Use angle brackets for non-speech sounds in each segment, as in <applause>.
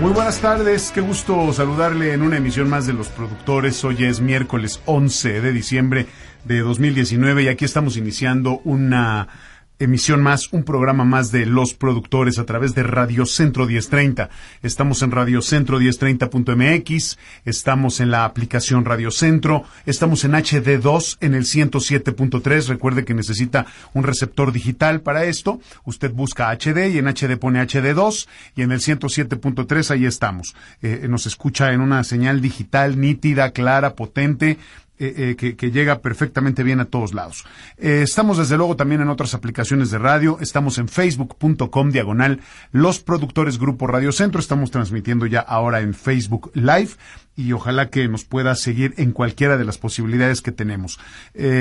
Muy buenas tardes, qué gusto saludarle en una emisión más de Los Productores. Hoy es miércoles 11 de diciembre de 2019 y aquí estamos iniciando una emisión más, un programa más de los productores a través de Radio Centro 1030. Estamos en Radio Centro 1030.mx, estamos en la aplicación Radio Centro, estamos en HD2 en el 107.3. Recuerde que necesita un receptor digital para esto. Usted busca HD y en HD pone HD2 y en el 107.3 ahí estamos. Eh, nos escucha en una señal digital nítida, clara, potente eh, eh, que, llega perfectamente bien a todos lados. Eh, estamos desde luego también en otras aplicaciones de radio. Estamos en facebook.com diagonal los productores Grupo Radio Centro. Estamos transmitiendo ya ahora en Facebook Live y ojalá que nos pueda seguir en cualquiera de las posibilidades que tenemos.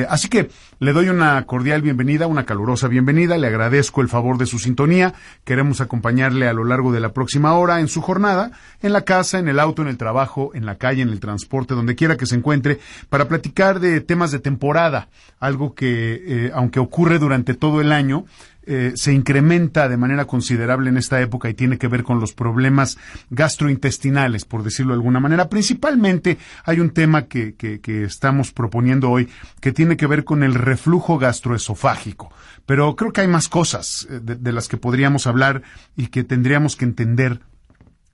Así que le doy una cordial bienvenida, una calurosa bienvenida, le agradezco el favor de su sintonía, queremos acompañarle a lo largo de la próxima hora en su jornada, en la casa, en el auto, en el trabajo, en la calle, en el transporte, donde quiera que se encuentre, para platicar de temas de temporada, algo que, eh, aunque ocurre durante todo el año, eh, se incrementa de manera considerable en esta época y tiene que ver con los problemas gastrointestinales, por decirlo de alguna manera. Principalmente hay un tema que, que, estamos proponiendo hoy que tiene que ver con el reflujo gastroesofágico. Pero creo que hay más cosas eh, de las que podríamos hablar y que tendríamos que entender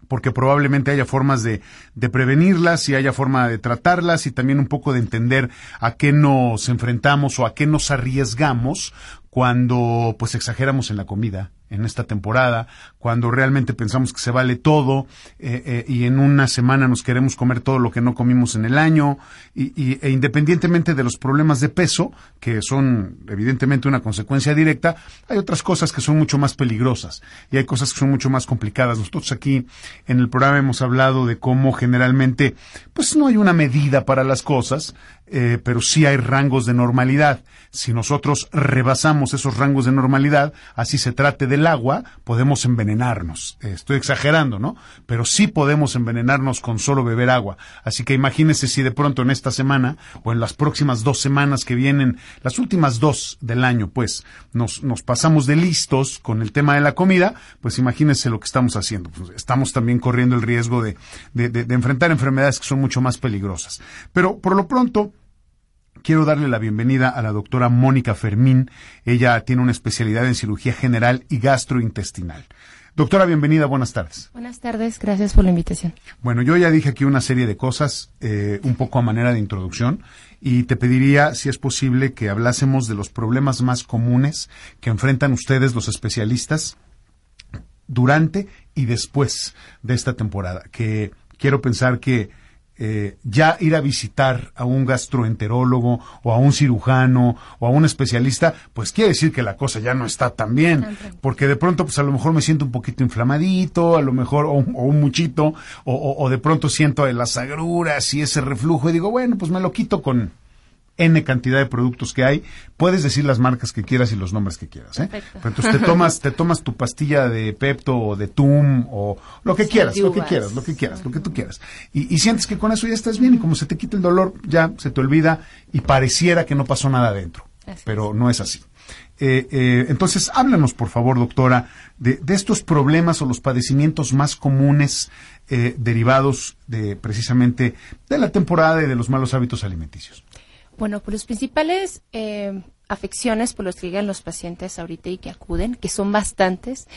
porque probablemente haya formas de, de, prevenirlas y haya forma de tratarlas y también un poco de entender a qué nos enfrentamos o a qué nos arriesgamos cuando pues exageramos en la comida en esta temporada, cuando realmente pensamos que se vale todo eh, eh, y en una semana nos queremos comer todo lo que no comimos en el año y, e independientemente de los problemas de peso, que son evidentemente una consecuencia directa, hay otras cosas que son mucho más peligrosas y hay cosas que son mucho más complicadas. Nosotros aquí en el programa hemos hablado de cómo generalmente pues no hay una medida para las cosas, eh, pero sí hay rangos de normalidad. Si nosotros rebasamos esos rangos de normalidad, así se trate del agua, podemos envenenarnos. Eh, estoy exagerando, ¿no? Pero sí podemos envenenarnos con solo beber agua. Así que imagínese si de pronto en esta semana o en las próximas dos semanas que vienen, las últimas dos del año, pues, nos, nos pasamos de listos con el tema de la comida, pues imagínese lo que estamos haciendo. Pues, estamos también corriendo el riesgo de, de, de enfrentar enfermedades que son mucho más peligrosas. Pero por lo pronto, quiero darle la bienvenida a la doctora Mónica Fermín. Ella tiene una especialidad en cirugía general y gastrointestinal. Doctora, bienvenida, buenas tardes. Buenas tardes, gracias por la invitación. Bueno, yo ya dije aquí una serie de cosas, eh, un poco a manera de introducción, y te pediría, si es posible, que hablásemos de los problemas más comunes que enfrentan ustedes, los especialistas, durante y después de esta temporada, que quiero pensar que eh, ya ir a visitar a un gastroenterólogo o a un cirujano o a un especialista, pues quiere decir que la cosa ya no está tan bien, porque de pronto pues a lo mejor me siento un poquito inflamadito, a lo mejor o, un muchito, o, o, de pronto siento las agruras y ese reflujo y digo, bueno, pues me lo quito con N cantidad de productos que hay. Puedes decir las marcas que quieras y los nombres que quieras. ¿eh? entonces te tomas, te tomas tu pastilla de Pepto o de Tum o lo que quieras, lo que quieras, lo que quieras, lo que tú quieras. Y, sientes que con eso ya estás bien y como se te quita el dolor, ya se te olvida y pareciera que no pasó nada adentro. pero no es así. Eh, eh, entonces, háblanos, por favor, doctora, de, de, estos problemas o los padecimientos más comunes eh, derivados de precisamente de la temporada y de los malos hábitos alimenticios. Bueno, pues los principales eh, afecciones por los que llegan los pacientes ahorita y que acuden, que son bastantes,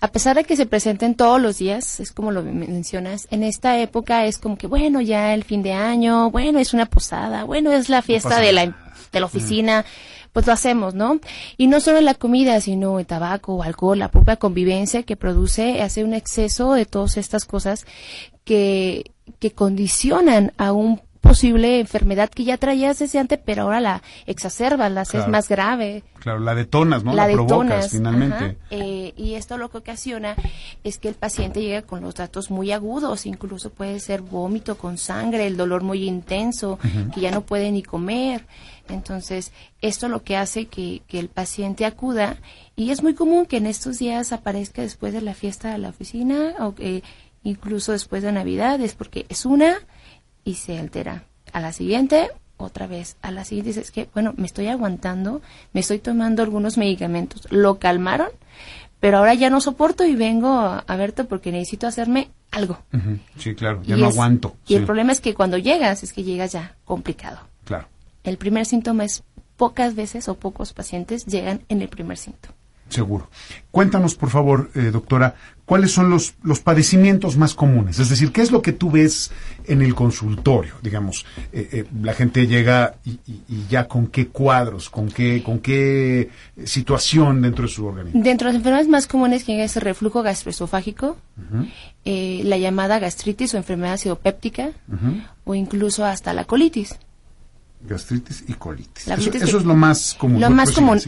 a pesar de que se presenten todos los días, es como lo mencionas, en esta época es como que, bueno, ya el fin de año, bueno, es una posada, bueno, es la fiesta de la, de la oficina, pues lo hacemos, ¿no? Y no solo la comida, sino el tabaco, alcohol, la propia convivencia que produce, hace un exceso de todas estas cosas que, que condicionan a un posible enfermedad que ya traías desde antes, pero ahora la exacerbas, la haces más grave. Claro, la detonas, ¿no? La, provocas finalmente. Eh, y esto lo que ocasiona es que el paciente llega con los datos muy agudos, incluso puede ser vómito con sangre, el dolor muy intenso, que ya no puede ni comer. Entonces, esto lo que hace que, que el paciente acuda, y es muy común que en estos días aparezca después de la fiesta de la oficina, o que incluso después de Navidades, porque es una y se altera. A la siguiente, otra vez. A la siguiente dices que, bueno, me estoy aguantando, me estoy tomando algunos medicamentos. Lo calmaron, pero ahora ya no soporto y vengo a, verte porque necesito hacerme algo. Sí, claro, ya no aguanto. Y el problema es que cuando llegas, es que llegas ya complicado. Claro. El primer síntoma es pocas veces o pocos pacientes llegan en el primer síntoma. Seguro. Cuéntanos, por favor, eh, doctora, cuáles son los, los padecimientos más comunes. Es decir, ¿qué es lo que tú ves en el consultorio? Digamos, eh, eh, la gente llega y, ya con qué cuadros, con qué, con qué situación dentro de su organismo. Dentro de las enfermedades más comunes que es el reflujo gastroesofágico, la llamada gastritis o enfermedad acidopéptica, o incluso hasta la colitis gastritis y colitis. eso, es lo más común. Lo más común.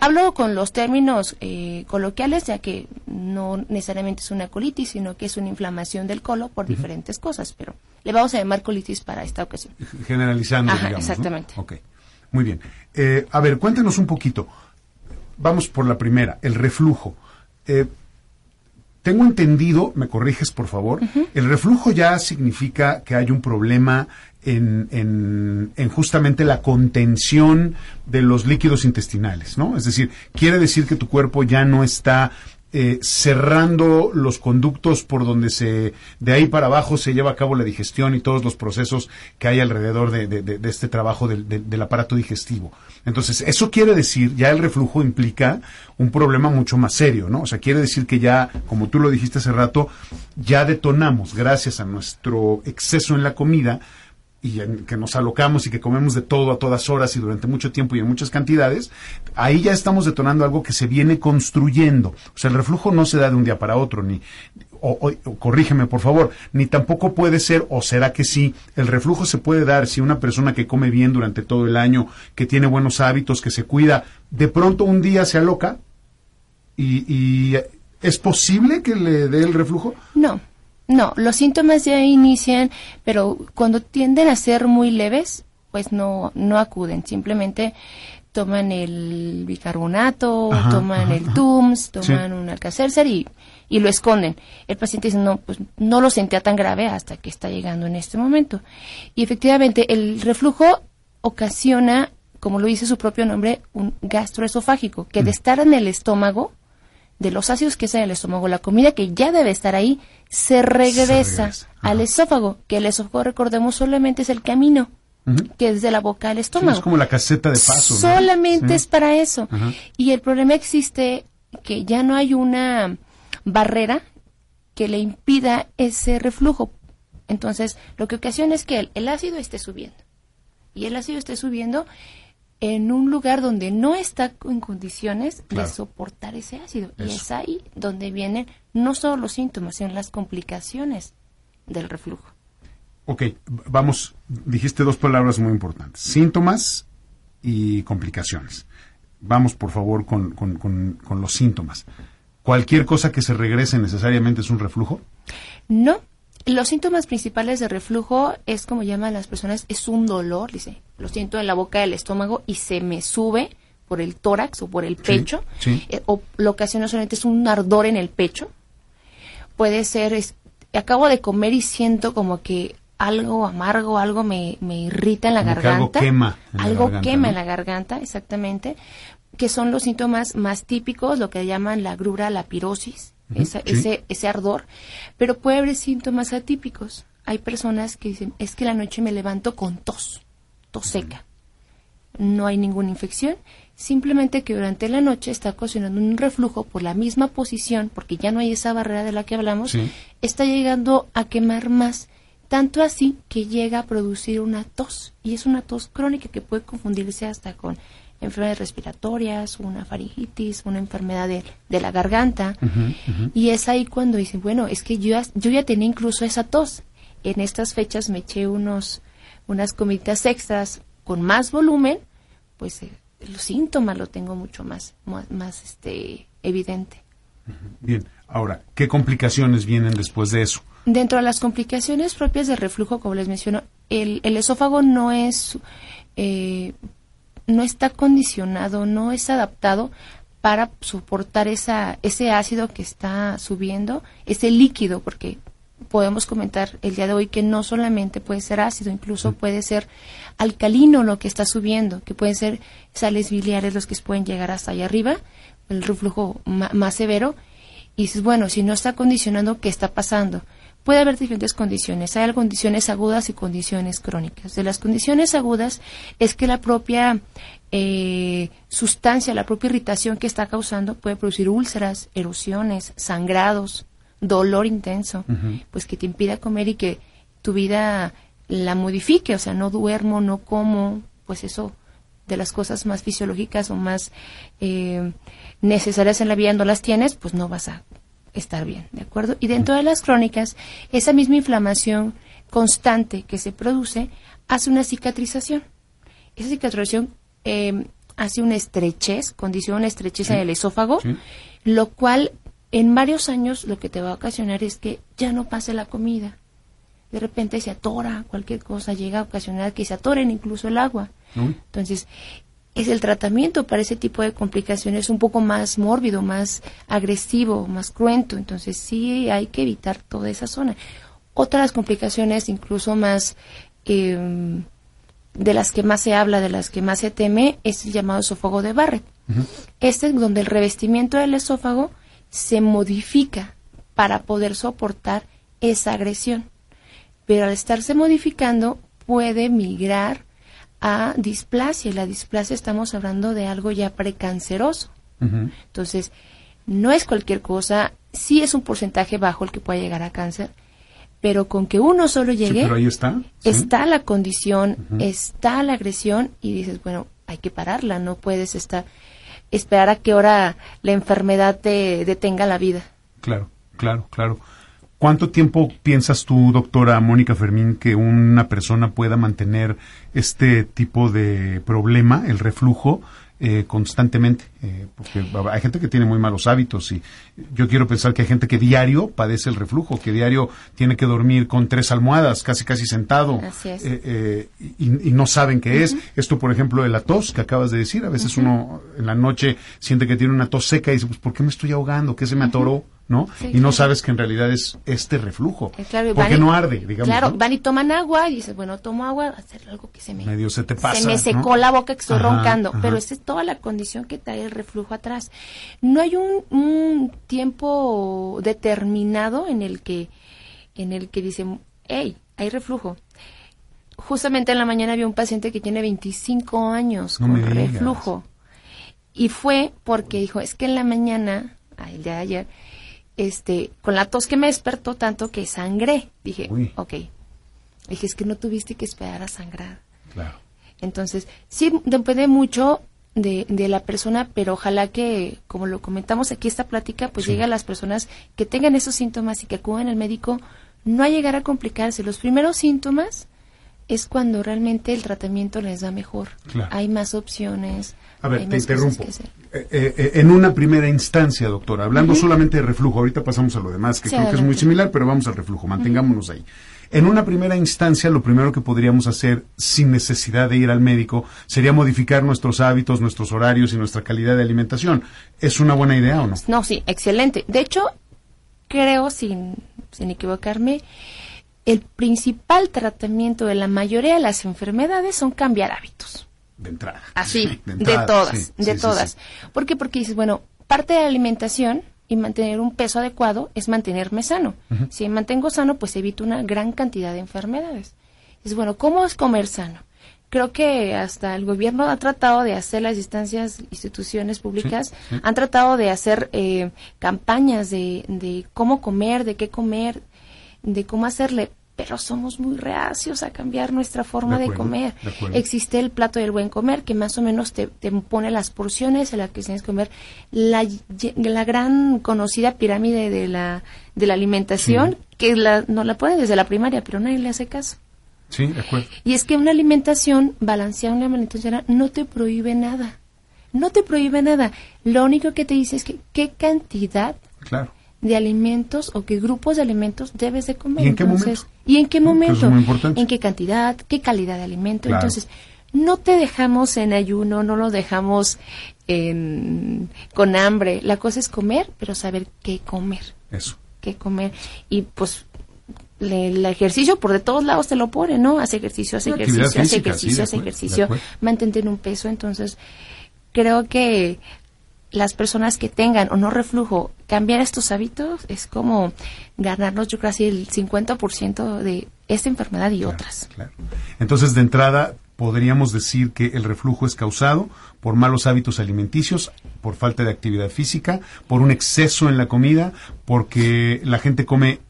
hablo con los términos eh, coloquiales, ya que no necesariamente es una colitis, sino que es una inflamación del colon por diferentes cosas, pero le vamos a llamar colitis para esta ocasión. Generalizando, digamos. Exactamente. Ok, muy bien. Eh, a ver, cuéntanos un poquito. Vamos por la primera, el reflujo. Eh, tengo entendido, me corriges por favor, el reflujo ya significa que hay un problema en, en, justamente la contención de los líquidos intestinales, ¿no? Es decir, quiere decir que tu cuerpo ya no está eh, cerrando los conductos por donde se de ahí para abajo se lleva a cabo la digestión y todos los procesos que hay alrededor de, este trabajo del, del, aparato digestivo. Entonces, eso quiere decir, ya el reflujo implica un problema mucho más serio, ¿no? O sea, quiere decir que ya, como tú lo dijiste hace rato, ya detonamos, gracias a nuestro exceso en la comida, y en que nos alocamos y que comemos de todo a todas horas y durante mucho tiempo y en muchas cantidades, ahí ya estamos detonando algo que se viene construyendo. O sea, el reflujo no se da de un día para otro, ni, o, corrígeme por favor, ni tampoco puede ser, o será que sí, el reflujo se puede dar si una persona que come bien durante todo el año, que tiene buenos hábitos, que se cuida, de pronto un día se aloca y, y ¿es posible que le dé el reflujo? No. No, los síntomas ya inician, pero cuando tienden a ser muy leves, pues no, no acuden, simplemente toman el bicarbonato, toman el TUMS, toman un Alcacelser y, y lo esconden. El paciente dice, no, pues no lo sentía tan grave hasta que está llegando en este momento. Y efectivamente, el reflujo ocasiona, como lo dice su propio nombre, un gastroesofágico, que de estar en el estómago, de los ácidos que sale el estómago, la comida que ya debe estar ahí, se regresa, al esófago, que el esófago, recordemos, solamente es el camino. que es de la boca al estómago. es como la caseta de paso. Solamente es para eso. Y el problema existe que ya no hay una barrera que le impida ese reflujo. Entonces, lo que ocasiona es que el, el ácido esté subiendo. Y el ácido esté subiendo en un lugar donde no está en condiciones de soportar ese ácido. Y es ahí donde vienen no solo los síntomas, sino las complicaciones del reflujo. Ok, vamos, dijiste dos palabras muy importantes, síntomas y complicaciones. Vamos, por favor, con, con, con los síntomas. ¿Cualquier cosa que se regrese necesariamente es un reflujo? No, los síntomas principales de reflujo es como llaman las personas, es un dolor, dice, lo siento en la boca del estómago y se me sube por el tórax o por el pecho, eh, o lo que hace no solamente es un ardor en el pecho, puede ser, acabo de comer y siento como que algo amargo, algo me, irrita en la garganta. algo quema. algo quema en la garganta, exactamente, que son los síntomas más típicos, lo que llaman la grura, la pirosis, ese, ese ardor, pero puede haber síntomas atípicos. Hay personas que dicen, es que la noche me levanto con tos, tos seca. No hay ninguna infección, simplemente que durante la noche está ocasionando un reflujo por la misma posición, porque ya no hay esa barrera de la que hablamos, está llegando a quemar más, tanto así que llega a producir una tos, y es una tos crónica que puede confundirse hasta con enfermedades respiratorias, una faringitis, una enfermedad de, la garganta, y es ahí cuando dicen, bueno, es que yo, yo ya tenía incluso esa tos, en estas fechas me eché unos, unas comidas extras con más volumen, pues eh, los síntomas lo tengo mucho más, más, este, evidente. Bien, ahora, ¿qué complicaciones vienen después de eso? Dentro de las complicaciones propias del reflujo, como les menciono, el, el esófago no es, eh, no está condicionado, no es adaptado para soportar esa, ese ácido que está subiendo, ese líquido, porque podemos comentar el día de hoy que no solamente puede ser ácido, incluso puede ser alcalino lo que está subiendo, que pueden ser sales biliares los que pueden llegar hasta allá arriba, el reflujo más severo. Y dices, bueno, si no está condicionando, ¿qué está pasando? Puede haber diferentes condiciones. Hay condiciones agudas y condiciones crónicas. De las condiciones agudas es que la propia eh, sustancia, la propia irritación que está causando puede producir úlceras, erosiones, sangrados, dolor intenso, pues que te impida comer y que tu vida la modifique, o sea, no duermo, no como, pues eso de las cosas más fisiológicas o más eh, necesarias en la vida no las tienes, pues no vas a estar bien, ¿de acuerdo? Y dentro de las crónicas, esa misma inflamación constante que se produce hace una cicatrización. Esa cicatrización eh, hace una estrechez, condiciona una estrechez en el esófago, lo cual en varios años lo que te va a ocasionar es que ya no pase la comida. De repente se atora cualquier cosa, llega a ocasionar que se atoren incluso el agua. Entonces, es el tratamiento para ese tipo de complicaciones un poco más mórbido, más agresivo, más cruento. Entonces, sí hay que evitar toda esa zona. Otras complicaciones, incluso más em, de las que más se habla, de las que más se teme, es el llamado esófago de Barrett. Este es donde el revestimiento del esófago se modifica para poder soportar esa agresión. Pero al estarse modificando puede migrar a displasia. Y la displasia estamos hablando de algo ya precanceroso. Entonces, no es cualquier cosa, sí es un porcentaje bajo el que puede llegar a cáncer, pero con que uno solo llegue, ahí está. está la condición, está la agresión y dices, bueno, hay que pararla, no puedes estar esperar a que hora la enfermedad te detenga la vida. Claro, claro, claro. ¿Cuánto tiempo piensas tú, doctora Mónica Fermín, que una persona pueda mantener este tipo de problema, el reflujo, eh, constantemente, eh, porque hay gente que tiene muy malos hábitos y yo quiero pensar que hay gente que diario padece el reflujo, que diario tiene que dormir con tres almohadas, casi casi sentado, eh, y, no saben qué es. Esto, por ejemplo, de la tos que acabas de decir, a veces uno en la noche siente que tiene una tos seca y dice, pues, ¿por qué me estoy ahogando? ¿Qué se me atoró? ¿No? y no sabes que en realidad es este reflujo. Eh, porque no arde, digamos. Claro, van y toman agua y dices, bueno, tomo agua, hacer algo que se me... Medio se te pasa, Se me secó la boca que estoy roncando, pero esa es toda la condición que trae el reflujo atrás. No hay un, tiempo determinado en el que, en el que dicen, hey, hay reflujo. Justamente en la mañana había un paciente que tiene 25 años con reflujo. Y fue porque dijo, es que en la mañana, el día de ayer, este, con la tos que me despertó tanto que sangré. Dije, ok. Dije, es que no tuviste que esperar a sangrar. Claro. Entonces, sí depende mucho de, de, la persona, pero ojalá que, como lo comentamos aquí, esta plática, pues llegue a las personas que tengan esos síntomas y que acudan al médico, no a llegar a complicarse. Los primeros síntomas es cuando realmente el tratamiento les da mejor. Hay más opciones. A ver, te interrumpo. Eh, eh, eh, en una primera instancia, doctora, hablando solamente de reflujo, ahorita pasamos a lo demás, que creo que es muy similar, pero vamos al reflujo, mantengámonos ahí. En una primera instancia, lo primero que podríamos hacer sin necesidad de ir al médico sería modificar nuestros hábitos, nuestros horarios y nuestra calidad de alimentación. ¿Es una buena idea o no? No, sí, excelente. De hecho, creo, sin, sin equivocarme, el principal tratamiento de la mayoría de las enfermedades son cambiar hábitos. De entrada. Así, <laughs> de, todas, de todas. ¿Por qué? Porque dices, bueno, parte de la alimentación y mantener un peso adecuado es mantenerme sano. Si me mantengo sano, pues evito una gran cantidad de enfermedades. Es bueno, ¿cómo es comer sano? creo que hasta el gobierno ha tratado de hacer las instancias, instituciones públicas, han tratado de hacer eh, campañas de, de cómo comer, de qué comer, de cómo hacerle, pero somos muy reacios a cambiar nuestra forma de, comer. Existe el plato del buen comer, que más o menos te, te pone las porciones en las que tienes que comer. La, la gran conocida pirámide de la, de la alimentación, que la, no la pone desde la primaria, pero nadie le hace caso. Sí, de acuerdo. Y es que una alimentación balanceada, una alimentación no te prohíbe nada. No te prohíbe nada. Lo único que te dice es que qué cantidad de alimentos o qué grupos de alimentos debes de comer. ¿Y en qué momento? ¿Y en qué momento? ¿En qué cantidad? ¿Qué calidad de alimento? Entonces, no te dejamos en ayuno, no lo dejamos con hambre. La cosa es comer, pero saber qué comer. Eso. Qué comer. Y pues el ejercicio por de todos lados te lo pone, ¿no? Hace ejercicio, hace ejercicio, hace ejercicio, hace ejercicio, mantener un peso. Entonces, creo que las personas que tengan o no reflujo, cambiar estos hábitos es como ganarnos, yo creo, así el 50% de esta enfermedad y otras. Entonces, de entrada, podríamos decir que el reflujo es causado por malos hábitos alimenticios, por falta de actividad física, por un exceso en la comida, porque la gente come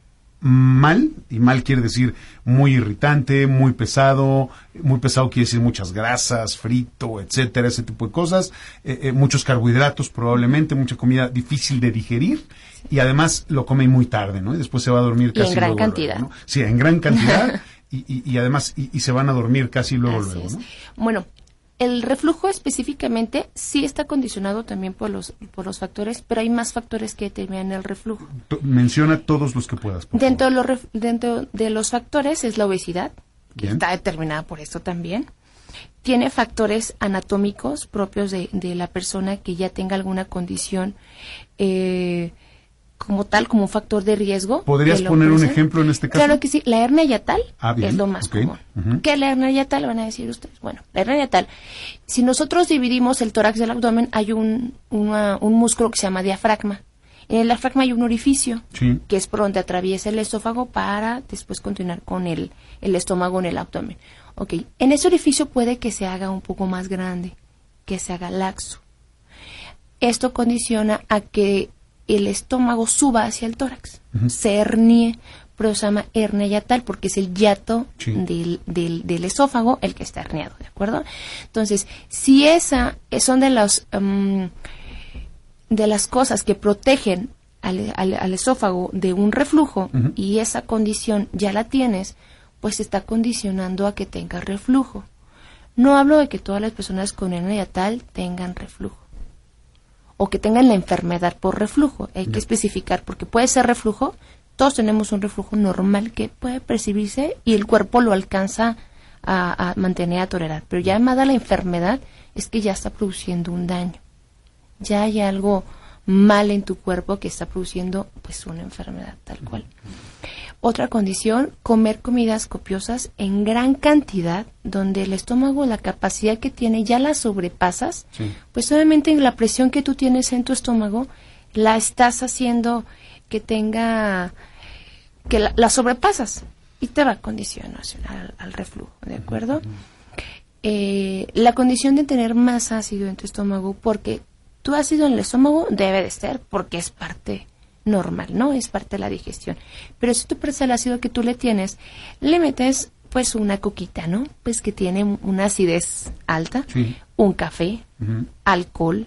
mal, y mal quiere decir muy irritante, muy pesado, muy pesado quiere decir muchas grasas, frito, etcétera, ese tipo de cosas, eh, eh, muchos carbohidratos probablemente, mucha comida difícil de digerir y además lo come muy tarde, ¿no? Y después se va a dormir casi en gran cantidad. Sí, en gran cantidad <laughs> y, y, además y, se van a dormir casi luego luego, ¿no? Bueno, el reflujo específicamente sí está condicionado también por los, por los factores, pero hay más factores que determinan el reflujo. Menciona todos los que puedas. dentro, de los, dentro de los factores es la obesidad, que está determinada por esto también. Tiene factores anatómicos propios de, de la persona que ya tenga alguna condición eh, como tal, como un factor de riesgo. ¿Podrías poner un ejemplo en este caso? Claro que sí. La hernia yatal ah, es lo más común. ¿Qué es la hernia yatal? Van a decir ustedes. Bueno, la hernia yatal. Si nosotros dividimos el tórax del abdomen, hay un, un músculo que se llama diafragma. En el diafragma hay un orificio, que es por donde atraviesa el esófago para después continuar con el, el estómago en el abdomen. Ok, en ese orificio puede que se haga un poco más grande, que se haga laxo. Esto condiciona a que el estómago suba hacia el tórax, se hernie, pero se llama hernia yatal porque es el yato del, del, esófago el que está herniado, ¿de acuerdo? Entonces, si esa son de los em, de las cosas que protegen al, al, esófago de un reflujo y esa condición ya la tienes, pues está condicionando a que tenga reflujo. No hablo de que todas las personas con hernia yatal tengan reflujo o que tengan la enfermedad por reflujo. Hay que especificar porque puede ser reflujo. Todos tenemos un reflujo normal que puede percibirse y el cuerpo lo alcanza a, mantener, a tolerar. Pero ya llamada la enfermedad es que ya está produciendo un daño. Ya hay algo mal en tu cuerpo que está produciendo pues una enfermedad tal cual. Otra condición, comer comidas copiosas en gran cantidad, donde el estómago, la capacidad que tiene, ya la sobrepasas, pues obviamente la presión que tú tienes en tu estómago, la estás haciendo que tenga, que la, sobrepasas y te va a condicionar al, reflujo, ¿de acuerdo? Eh, la condición de tener más ácido en tu estómago, porque tu ácido en el estómago debe de ser, porque es parte normal, ¿no? Es parte de la digestión. Pero si tú presas el ácido que tú le tienes, le metes pues una coquita, ¿no? Pues que tiene una acidez alta, un café, alcohol,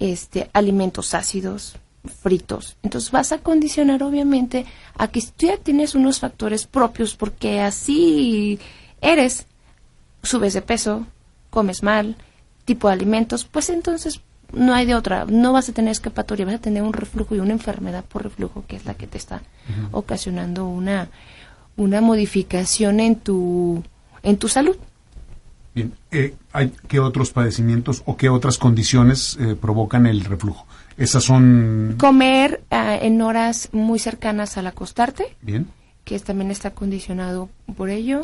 este, alimentos ácidos, fritos. Entonces vas a condicionar obviamente a que si tú ya tienes unos factores propios porque así eres, subes de peso, comes mal, tipo de alimentos, pues entonces no hay de otra, no vas a tener escapatoria, vas a tener un reflujo y una enfermedad por reflujo que es la que te está ocasionando una, una modificación en tu, en tu salud. Bien, eh, ¿hay, ¿qué otros padecimientos o qué otras condiciones eh, provocan el reflujo? Esas son... Comer ah, en horas muy cercanas al acostarte. Bien. Que también está condicionado por ello.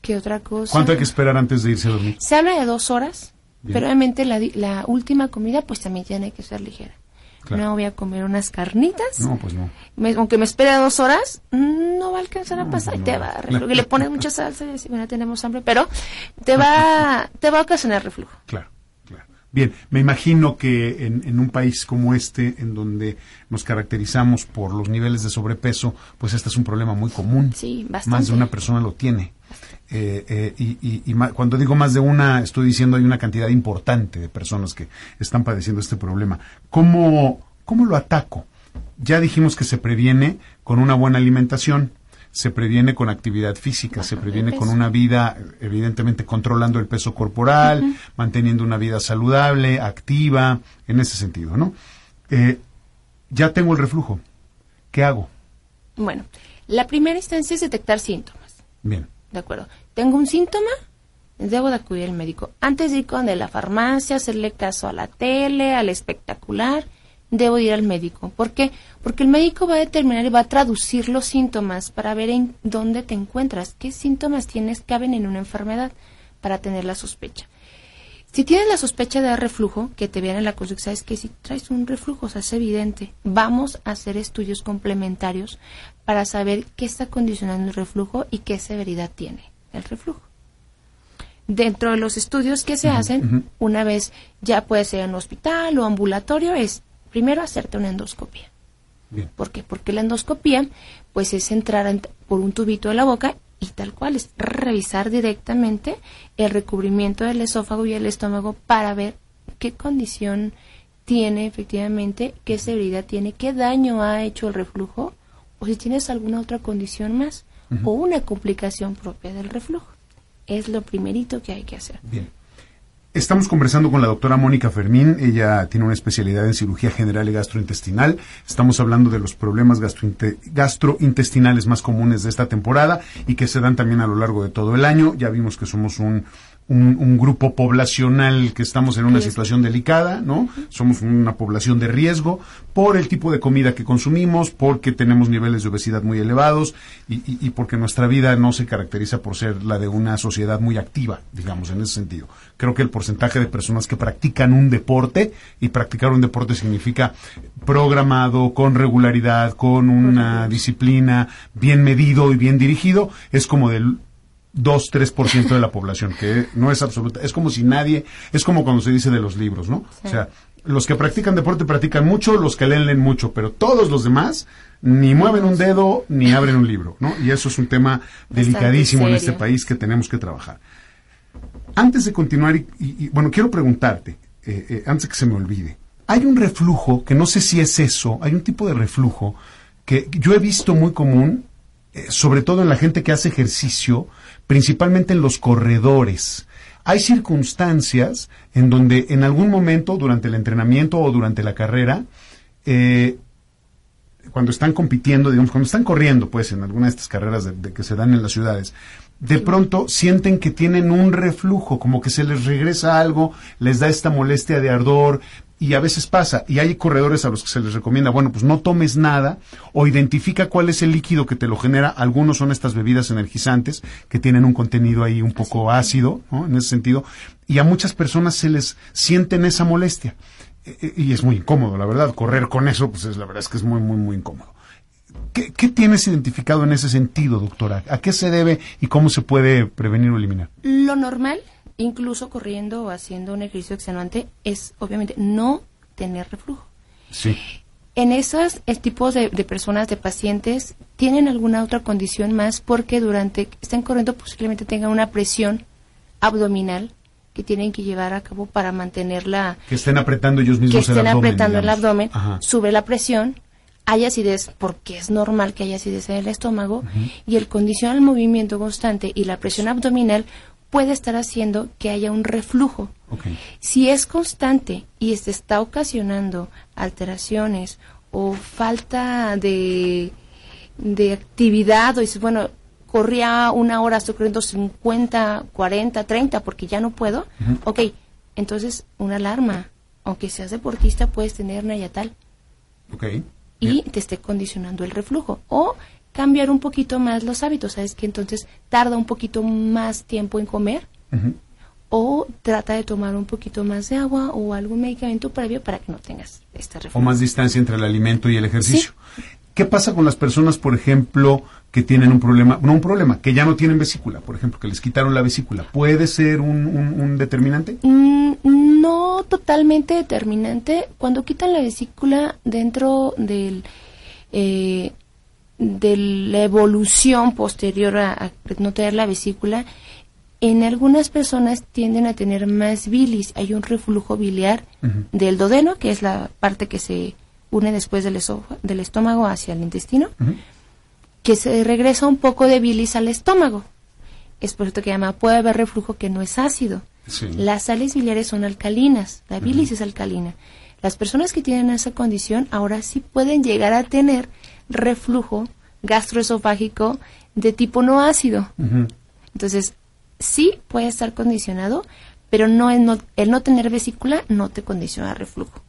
¿Qué otra cosa? ¿Cuánto hay que esperar antes de irse a dormir? Se habla de dos horas pero obviamente la, la, última comida pues también tiene que ser ligera. No voy a comer unas carnitas. No, pues no. aunque me espere dos horas, mm, no va a alcanzar a pasar y te va a reflujo. Y le <laughs> pones mucha salsa y bueno, tenemos hambre, pero te va, te va a ocasionar reflujo. Claro, claro. Bien, me imagino que en, en un país como este, en donde nos caracterizamos por los niveles de sobrepeso, pues este es un problema muy común. Sí, bastante. Más de una persona lo tiene. Eh, eh, y y- y ma- cuando digo más de una, estoy diciendo hay una cantidad importante de personas que están padeciendo este problema. ¿Cómo, cómo lo ataco? Ya dijimos que se previene con una buena alimentación, se previene con actividad física, se previene con una vida, evidentemente controlando el peso corporal, manteniendo una vida saludable, activa, en ese sentido, ¿no? Eh, ya tengo el reflujo. ¿Qué hago? Bueno, la primera instancia es detectar síntomas. Bien. De acuerdo. Tengo un síntoma, debo de acudir al médico. Antes de ir con de la farmacia, hacerle caso a la tele, al espectacular, debo ir al médico. ¿Por qué? Porque el médico va a determinar y va a traducir los síntomas para ver en dónde te encuentras, qué síntomas tienes caben en una enfermedad para tener la sospecha. Si tienes la sospecha de reflujo, que te vean en la consulta, sabes que si traes un reflujo, o sea, es evidente. Vamos a hacer estudios complementarios para saber qué está condicionando el reflujo y qué severidad tiene el reflujo. Dentro de los estudios que se hacen, una vez ya puede ser en hospital o ambulatorio, es primero hacerte una endoscopia. Bien. ¿Por qué? Porque la endoscopia, pues es entrar en- por un tubito de la boca y tal cual es revisar directamente el recubrimiento del esófago y el estómago para ver qué condición tiene efectivamente, qué severidad tiene, qué daño ha hecho el reflujo o si tienes alguna otra condición más o una complicación propia del reflujo. Es lo primerito que hay que hacer. Bien. Estamos conversando con la doctora Mónica Fermín. Ella tiene una especialidad en cirugía general y gastrointestinal. Estamos hablando de los problemas gastrointe- gastrointestinales más comunes de esta temporada y que se dan también a lo largo de todo el año. Ya vimos que somos un, un, un grupo poblacional que estamos en una Riesgo. situación delicada, ¿no? Somos una población de riesgo por el tipo de comida que consumimos, porque tenemos niveles de obesidad muy elevados y, y- y porque nuestra vida no se caracteriza por ser la de una sociedad muy activa, digamos, en ese sentido. Creo que el porcentaje de personas que practican un deporte, y practicar un deporte significa programado, con regularidad, con una disciplina, bien medido y bien dirigido, es como del 2-3% de la población, que no es absoluta. Es como si nadie, es como cuando se dice de los libros, ¿no? O sea, los que practican deporte practican mucho, los que leen leen mucho, pero todos los demás ni mueven un dedo ni abren un libro, ¿no? Y eso es un tema delicadísimo en este país que tenemos que trabajar. Antes de continuar, y, y- y, bueno, quiero preguntarte, eh, eh, antes de que se me olvide, hay un reflujo, que no sé si es eso, hay un tipo de reflujo que yo he visto muy común, sobre todo en la gente que hace ejercicio, principalmente en los corredores. Hay circunstancias en donde en algún momento durante el entrenamiento o durante la carrera, eh, cuando están compitiendo, digamos, cuando están corriendo, pues, en alguna de estas carreras de, de que se dan en las ciudades, de pronto sienten que tienen un reflujo, como que se les regresa algo, les da esta molestia de ardor, y a veces pasa, y hay corredores a los que se les recomienda, bueno, pues no tomes nada, o identifica cuál es el líquido que te lo genera, algunos son estas bebidas energizantes, que tienen un contenido ahí un poco ácido, ¿no? En ese sentido, y a muchas personas se les sienten esa molestia. Eh, eh, y es muy incómodo, la verdad. Correr con eso, pues es, la verdad es que es muy, muy, muy incómodo. ¿Qué, qué tienes identificado en ese sentido, doctora? ¿A qué se debe y cómo se puede prevenir o eliminar? Lo normal, incluso corriendo o haciendo un ejercicio extenuante, es obviamente no tener reflujo. Sí. En esos tipos de, de personas, de pacientes, tienen alguna otra condición más porque durante que están corriendo posiblemente tengan una presión abdominal que tienen que llevar a cabo para mantenerla, Que estén apretando ellos que mismos el estén abdomen. apretando el abdomen, Ajá. sube la presión, hay acidez porque es normal que haya acidez en el estómago y el condicionar el movimiento constante y la presión abdominal puede estar haciendo que haya un reflujo. Si es constante y se está ocasionando alteraciones o falta de, de actividad o dices, bueno, corría una hora, estoy corriendo 50, 40, 30 porque ya no puedo, ok, entonces una alarma. Aunque seas deportista, puedes tener una yatal Ok. y Bien. te esté condicionando el reflujo. O cambiar un poquito más los hábitos, ¿sabes? Que entonces tarda un poquito más tiempo en comer o trata de tomar un poquito más de agua o algún medicamento previo para que no tengas este reflujo. O más distancia entre el alimento y el ejercicio. ¿Qué pasa con las personas, por ejemplo, que tienen un problema, no un problema, que ya no tienen vesícula, por ejemplo, que les quitaron la vesícula? ¿Puede ser un, determinante? Mm, no totalmente determinante. Cuando quitan la vesícula dentro del... Eh, de la evolución posterior a no tener la vesícula, en algunas personas tienden a tener más bilis. Hay un reflujo biliar del dodeno, que es la parte que se une después del, del estómago hacia el intestino, que se regresa un poco de bilis al estómago. Es por esto que llama, puede haber reflujo que no es ácido. Las sales biliares son alcalinas, la bilis es alcalina. Las personas que tienen esa condición ahora sí pueden llegar a tener reflujo gastroesofágico de tipo no ácido. Entonces, sí puede estar condicionado, pero no el, no tener vesícula no te condiciona reflujo.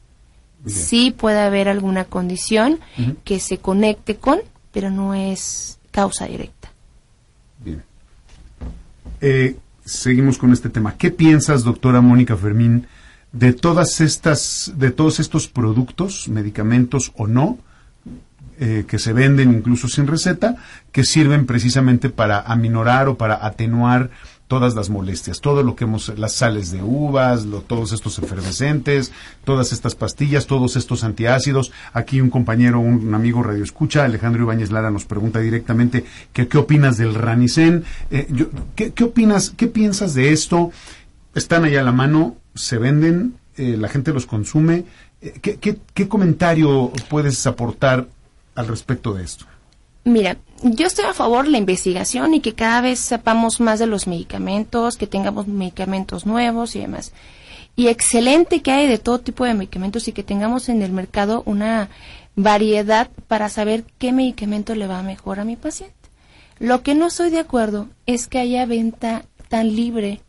Sí puede haber alguna condición que se conecte con, pero no es causa directa. Bien. Eh, seguimos con este tema. ¿Qué piensas, doctora Mónica Fermín, de todas estas, de todos estos productos, medicamentos o no, eh, que se venden incluso sin receta, que sirven precisamente para aminorar o para atenuar todas las molestias, todo lo que hemos, las sales de uvas, todos estos efervescentes, todas estas pastillas, todos estos antiácidos. Aquí un compañero, un, amigo radio escucha, Alejandro Ibáñez Lara, nos pregunta directamente que, qué opinas del Ranicen. Eh, ¿qué, opinas, qué piensas de esto? Están allá a la mano, se venden, eh, la gente los consume. Eh, ¿qué, qué comentario puedes aportar al respecto de esto? Mira, yo estoy a favor de la investigación y que cada vez sepamos más de los medicamentos, que tengamos medicamentos nuevos y demás. Y excelente que hay de todo tipo de medicamentos y que tengamos en el mercado una variedad para saber qué medicamento le va mejor a mi paciente. Lo que no estoy de acuerdo es que haya venta tan libre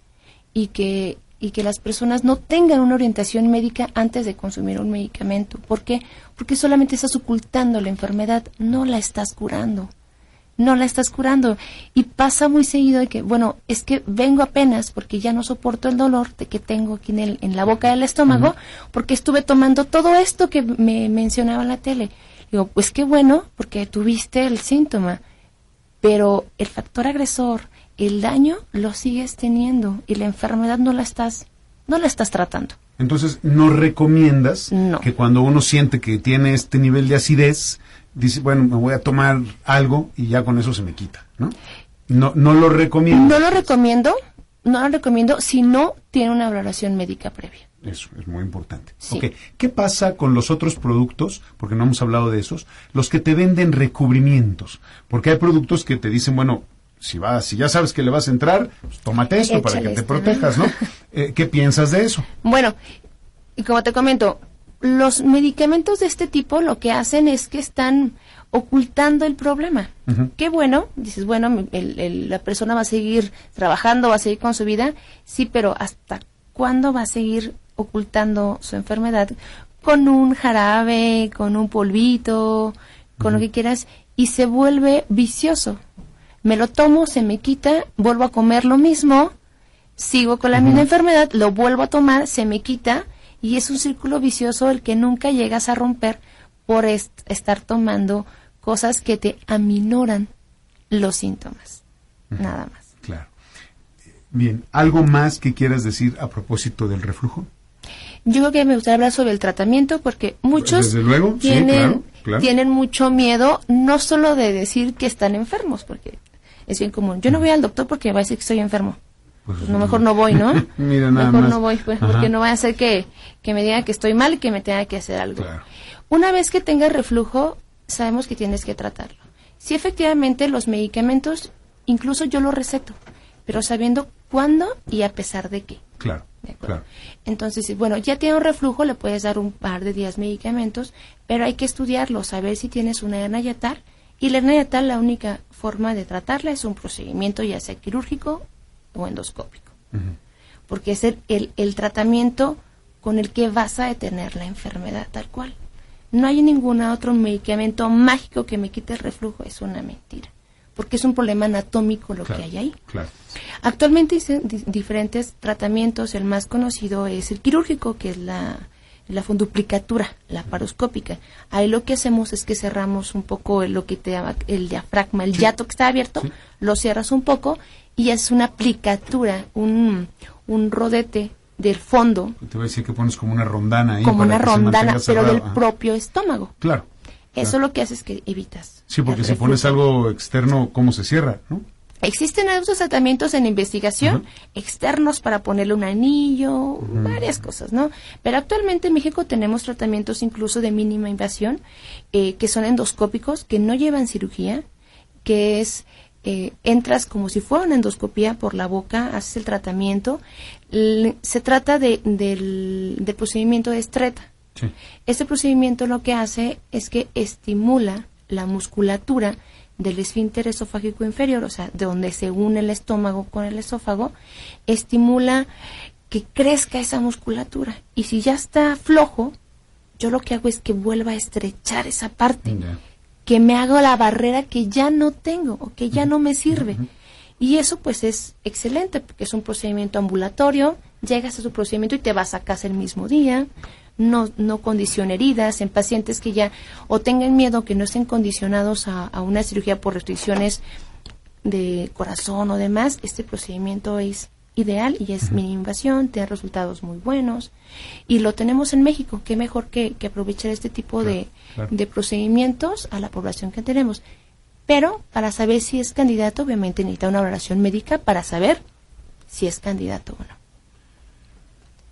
y que y que las personas no tengan una orientación médica antes de consumir un medicamento. ¿Por qué? Porque solamente estás ocultando la enfermedad, no la estás curando. No la estás curando. Y pasa muy seguido de que, bueno, es que vengo apenas porque ya no soporto el dolor de que tengo aquí en, el, en la boca del estómago, porque estuve tomando todo esto que me mencionaba en la tele. Digo, pues qué bueno, porque tuviste el síntoma. Pero el factor agresor, el daño lo sigues teniendo y la enfermedad no la estás no la estás tratando. Entonces, ¿no recomiendas que cuando uno siente que tiene este nivel de acidez, dice, bueno, me voy a tomar algo y ya con eso se me quita, ¿no? No, no lo recomiendo. No lo recomiendo, no lo recomiendo si no tiene una valoración médica previa. Eso es muy importante. ¿Qué pasa con los otros productos? Porque no hemos hablado de esos. Los que te venden recubrimientos. Porque hay productos que te dicen, bueno, si vas, si ya sabes que le vas a entrar, pues tómate esto para que te protejas, ¿no? <laughs> Eh, ¿Qué piensas de eso? Bueno, y como te comento, los medicamentos de este tipo lo que hacen es que están ocultando el problema. Qué bueno, dices, bueno, la persona va a seguir trabajando, va a seguir con su vida, sí, pero ¿hasta cuándo va a seguir ocultando su enfermedad? Con un jarabe, con un polvito, con lo que quieras, y se vuelve vicioso me lo tomo, se me quita, vuelvo a comer lo mismo, sigo con la misma enfermedad, lo vuelvo a tomar, se me quita y es un círculo vicioso el que nunca llegas a romper por estar tomando cosas que te aminoran los síntomas. Nada más. Claro. Bien, ¿algo más que quieras decir a propósito del reflujo? Yo creo que me gustaría hablar sobre el tratamiento porque muchos tienen, tienen mucho miedo no solo de decir que están enfermos, porque es bien común. Yo no voy al doctor porque va a decir que estoy enfermo. Pues, no, mejor no voy, ¿no? <laughs> mejor no voy, pues, porque no va a ser que, me diga que estoy mal y que me tenga que hacer algo. Una vez que tenga reflujo, sabemos que tienes que tratarlo. Si efectivamente los medicamentos, incluso yo los receto, pero sabiendo cuándo y a pesar de qué. Claro. claro. Entonces, bueno, ya tiene un reflujo, le puedes dar un par de días medicamentos, pero hay que estudiarlo, saber si tienes una hernia yatal. Y la hernia yatal, la única forma de tratarla es un procedimiento ya sea quirúrgico o endoscópico. Porque es el, el, tratamiento con el que vas a detener la enfermedad tal cual. No hay ningún otro medicamento mágico que me quite el reflujo, es una mentira. porque es un problema anatómico lo que hay ahí. Claro. Actualmente hay diferentes tratamientos, el más conocido es el quirúrgico, que es la, la funduplicatura, la paroscópica. Ahí lo que hacemos es que cerramos un poco lo que te llama el diafragma, el yato que está abierto, lo cierras un poco y es una aplicatura, un, un rodete del fondo. Te voy a decir que pones como una rondana ahí. Como una rondana, pero del propio estómago. Claro. Eso lo que hace es que evitas. Sí, porque si pones algo externo, ¿cómo se cierra? ¿no? Existen otros tratamientos en investigación externos para ponerle un anillo, varias cosas, ¿no? Pero actualmente en México tenemos tratamientos incluso de mínima invasión, eh, que son endoscópicos, que no llevan cirugía, que es eh, entras como si fuera una endoscopía por la boca, haces el tratamiento. se trata de, del, procedimiento de estreta. Este procedimiento lo que hace es que estimula la musculatura del esfínter esofágico inferior, o sea, de donde se une el estómago con el esófago, estimula que crezca esa musculatura. Y si ya está flojo, yo lo que hago es que vuelva a estrechar esa parte que me hago la barrera que ya no tengo o que ya no me sirve. Y eso pues es excelente porque es un procedimiento ambulatorio, llegas a su procedimiento y te vas a casa el mismo día, no, no condiciona heridas en pacientes que ya o tengan miedo que no estén condicionados a, a una cirugía por restricciones de corazón o demás, este procedimiento es ideal y es mi invasión, tiene resultados muy buenos y lo tenemos en México. Qué mejor que, aprovechar este tipo de, de, procedimientos a la población que tenemos. Pero para saber si es candidato, obviamente necesita una valoración médica para saber si es candidato o no.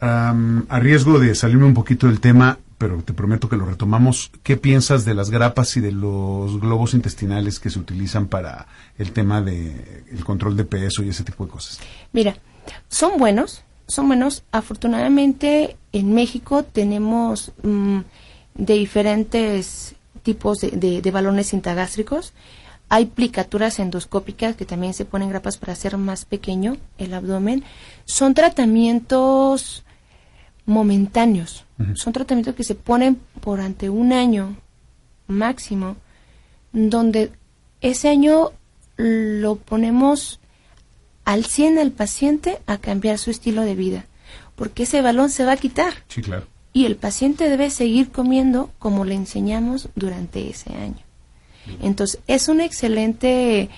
A riesgo de salirme un poquito del tema, pero te prometo que lo retomamos. ¿Qué piensas de las grapas y de los globos intestinales que se utilizan para el tema de el control de peso y ese tipo de cosas? Mira, son buenos, son buenos. Afortunadamente en México tenemos mm, de diferentes tipos de, balones intragástricos. Hay plicaturas endoscópicas que también se ponen grapas para hacer más pequeño el abdomen. Son tratamientos momentáneos. Son tratamientos que se ponen por ante un año máximo, donde ese año lo ponemos al 100 al paciente a cambiar su estilo de vida, porque ese balón se va a quitar. Sí, claro. Y el paciente debe seguir comiendo como le enseñamos durante ese año. Entonces, es un excelente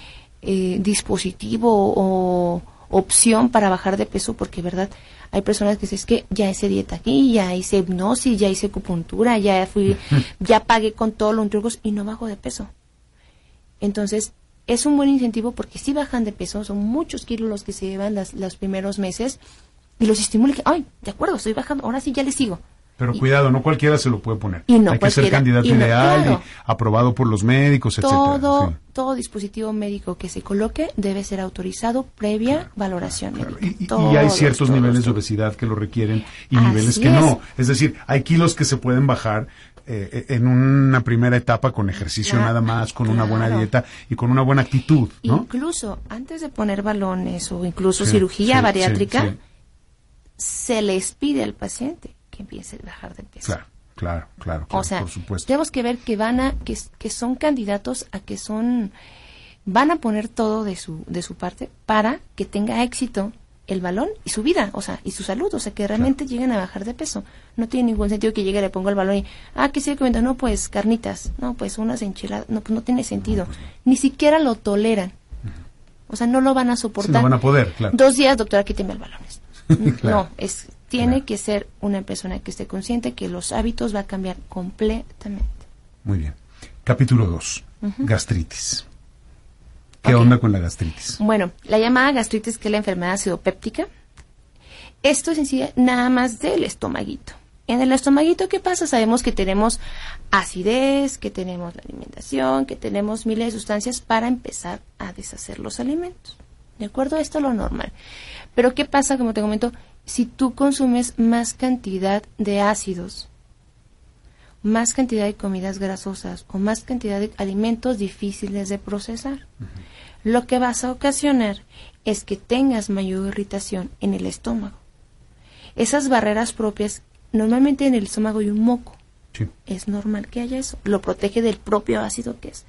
eh, dispositivo o opción para bajar de peso, porque, ¿verdad? Hay personas que dicen, es que ya hice dieta aquí, ya hice hipnosis, ya hice acupuntura, ya fui, <laughs> ya pagué con todos los trucos y no bajo de peso. Entonces, es un buen incentivo porque si bajan de peso, son muchos kilos los que se llevan los primeros meses y los estimula que, ay, de acuerdo, estoy bajando, ahora sí ya le sigo. Pero cuidado, no cualquiera se lo puede poner. Hay que ser candidato ideal, aprobado por los médicos, todo, Todo dispositivo médico que se coloque debe ser autorizado previa valoración médica. Y, hay ciertos niveles de obesidad que lo requieren y niveles que no. Es decir, hay kilos que se pueden bajar eh, en una primera etapa con ejercicio nada más, con una buena dieta y con una buena actitud. Incluso antes de poner balones o incluso cirugía bariátrica, se les pide al paciente que empiece a bajar de peso. Claro. Claro, claro, o sea, por supuesto. Tenemos que ver que van a, que, que son candidatos a que son, van a poner todo de su, de su parte para que tenga éxito el balón y su vida, o sea, y su salud, o sea, que realmente lleguen a bajar de peso. No tiene ningún sentido que llegue, le pongo el balón y, ah, que sigue comiendo, no, pues carnitas, no, pues unas enchiladas, no, pues no tiene sentido. Pues Ni siquiera lo toleran. O sea, no lo van a soportar. no van a poder, claro. Dos días, doctora, quíteme el balón. <laughs> No, es, tiene que ser una persona que esté consciente que los hábitos va a cambiar completamente. Muy bien. Capítulo 2. Gastritis. ¿Qué onda con la gastritis? Bueno, la llamada gastritis, que es la enfermedad acidopéptica, esto es en sí nada más del estomaguito. En el estomaguito, ¿qué pasa? Sabemos que tenemos acidez, que tenemos la alimentación, que tenemos miles de sustancias para empezar a deshacer los alimentos. ¿De acuerdo? Esto es lo normal. Pero ¿qué pasa, como te comento, si tú consumes más cantidad de ácidos, más cantidad de comidas grasosas o más cantidad de alimentos difíciles de procesar? lo que vas a ocasionar es que tengas mayor irritación en el estómago. Esas barreras propias, normalmente en el estómago hay un moco. Es normal que haya eso. Lo protege del propio ácido que es.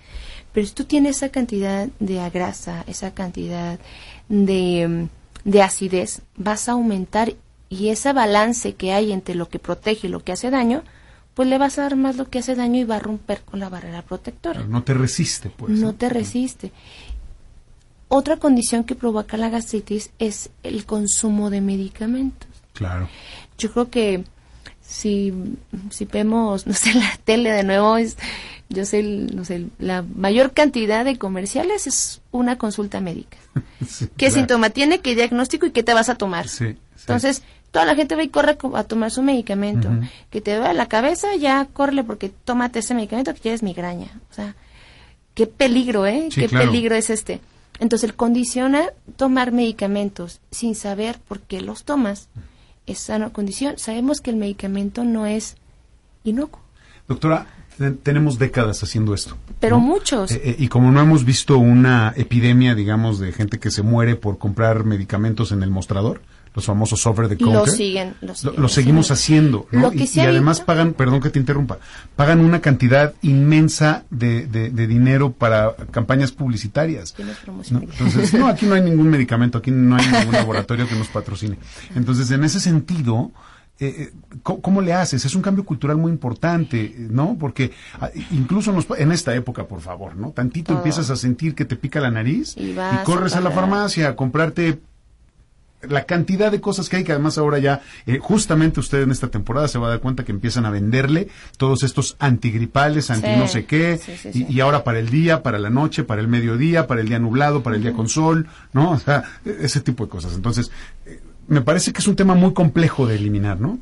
Pero si tú tienes esa cantidad de grasa, esa cantidad de, de acidez, vas a aumentar y ese balance que hay entre lo que protege y lo que hace daño, pues le vas a dar más lo que hace daño y va a romper con la barrera protectora. no te resiste, pues. No te resiste. Otra condición que provoca la gastritis es el consumo de medicamentos. Claro. Yo creo que si, si vemos, <laughs> no sé, la tele de nuevo, es, yo sé, no sé, la mayor cantidad de comerciales es una consulta médica. <laughs> ¿Qué síntoma tiene? ¿Qué diagnóstico y qué te vas a tomar? Entonces, toda la gente va y corre a tomar su medicamento. Que te duele la cabeza, ya córrele porque tómate ese medicamento que tienes migraña. O sea, qué peligro, ¿eh? qué peligro es este. Entonces, el condiciona tomar medicamentos sin saber por qué los tomas es una condición. Sabemos que el medicamento no es inocuo. Doctora, tenemos décadas haciendo esto. Pero muchos. Eh, eh, y como no hemos visto una epidemia, digamos, de gente que se muere por comprar medicamentos en el mostrador, los famosos over the counter. Lo siguen, lo, seguimos haciendo, ¿no? y, además pagan, perdón que te interrumpa, pagan una cantidad inmensa de, de, dinero para campañas publicitarias. ¿no? Entonces, no, aquí no hay ningún medicamento, aquí no hay ningún laboratorio que nos patrocine. Entonces, en ese sentido, eh, eh ¿cómo, le haces? Es un cambio cultural muy importante, ¿no? Porque ah, incluso en esta época, por favor, ¿no? Tantito empiezas a sentir que te pica la nariz y, corres a, la farmacia a comprarte la cantidad de cosas que hay, que además ahora ya, eh, justamente usted en esta temporada se va a dar cuenta que empiezan a venderle todos estos antigripales, anti no sé qué, y, ahora para el día, para la noche, para el mediodía, para el día nublado, para el día con sol, ¿no? O sea, ese tipo de cosas. Entonces, eh, me parece que es un tema muy complejo de eliminar, ¿no?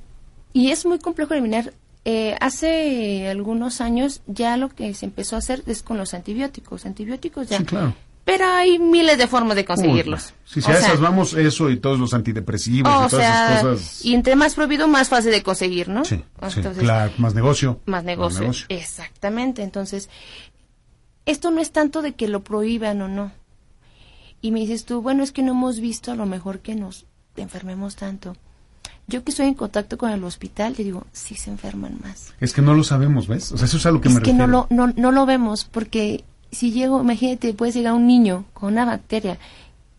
Y es muy complejo de eliminar. Eh, hace algunos años ya lo que se empezó a hacer es con los antibióticos. Antibióticos ya. claro pero hay miles de formas de conseguirlos. si a esas vamos, eso y todos los antidepresivos y todas esas cosas. Y entre más prohibido, más fácil de conseguir, ¿no? Sí, claro, más negocio. Más negocio. Exactamente. Entonces, esto no es tanto de que lo prohíban o no. Y me dices tú, bueno, es que no hemos visto a lo mejor que nos enfermemos tanto. Yo que estoy en contacto con el hospital, te digo, sí se enferman más. Es que no lo sabemos, ¿ves? O sea, eso es a lo que me refiero. Es que no lo, no, no lo vemos porque si llego, imagínate, puede llegar un niño con una bacteria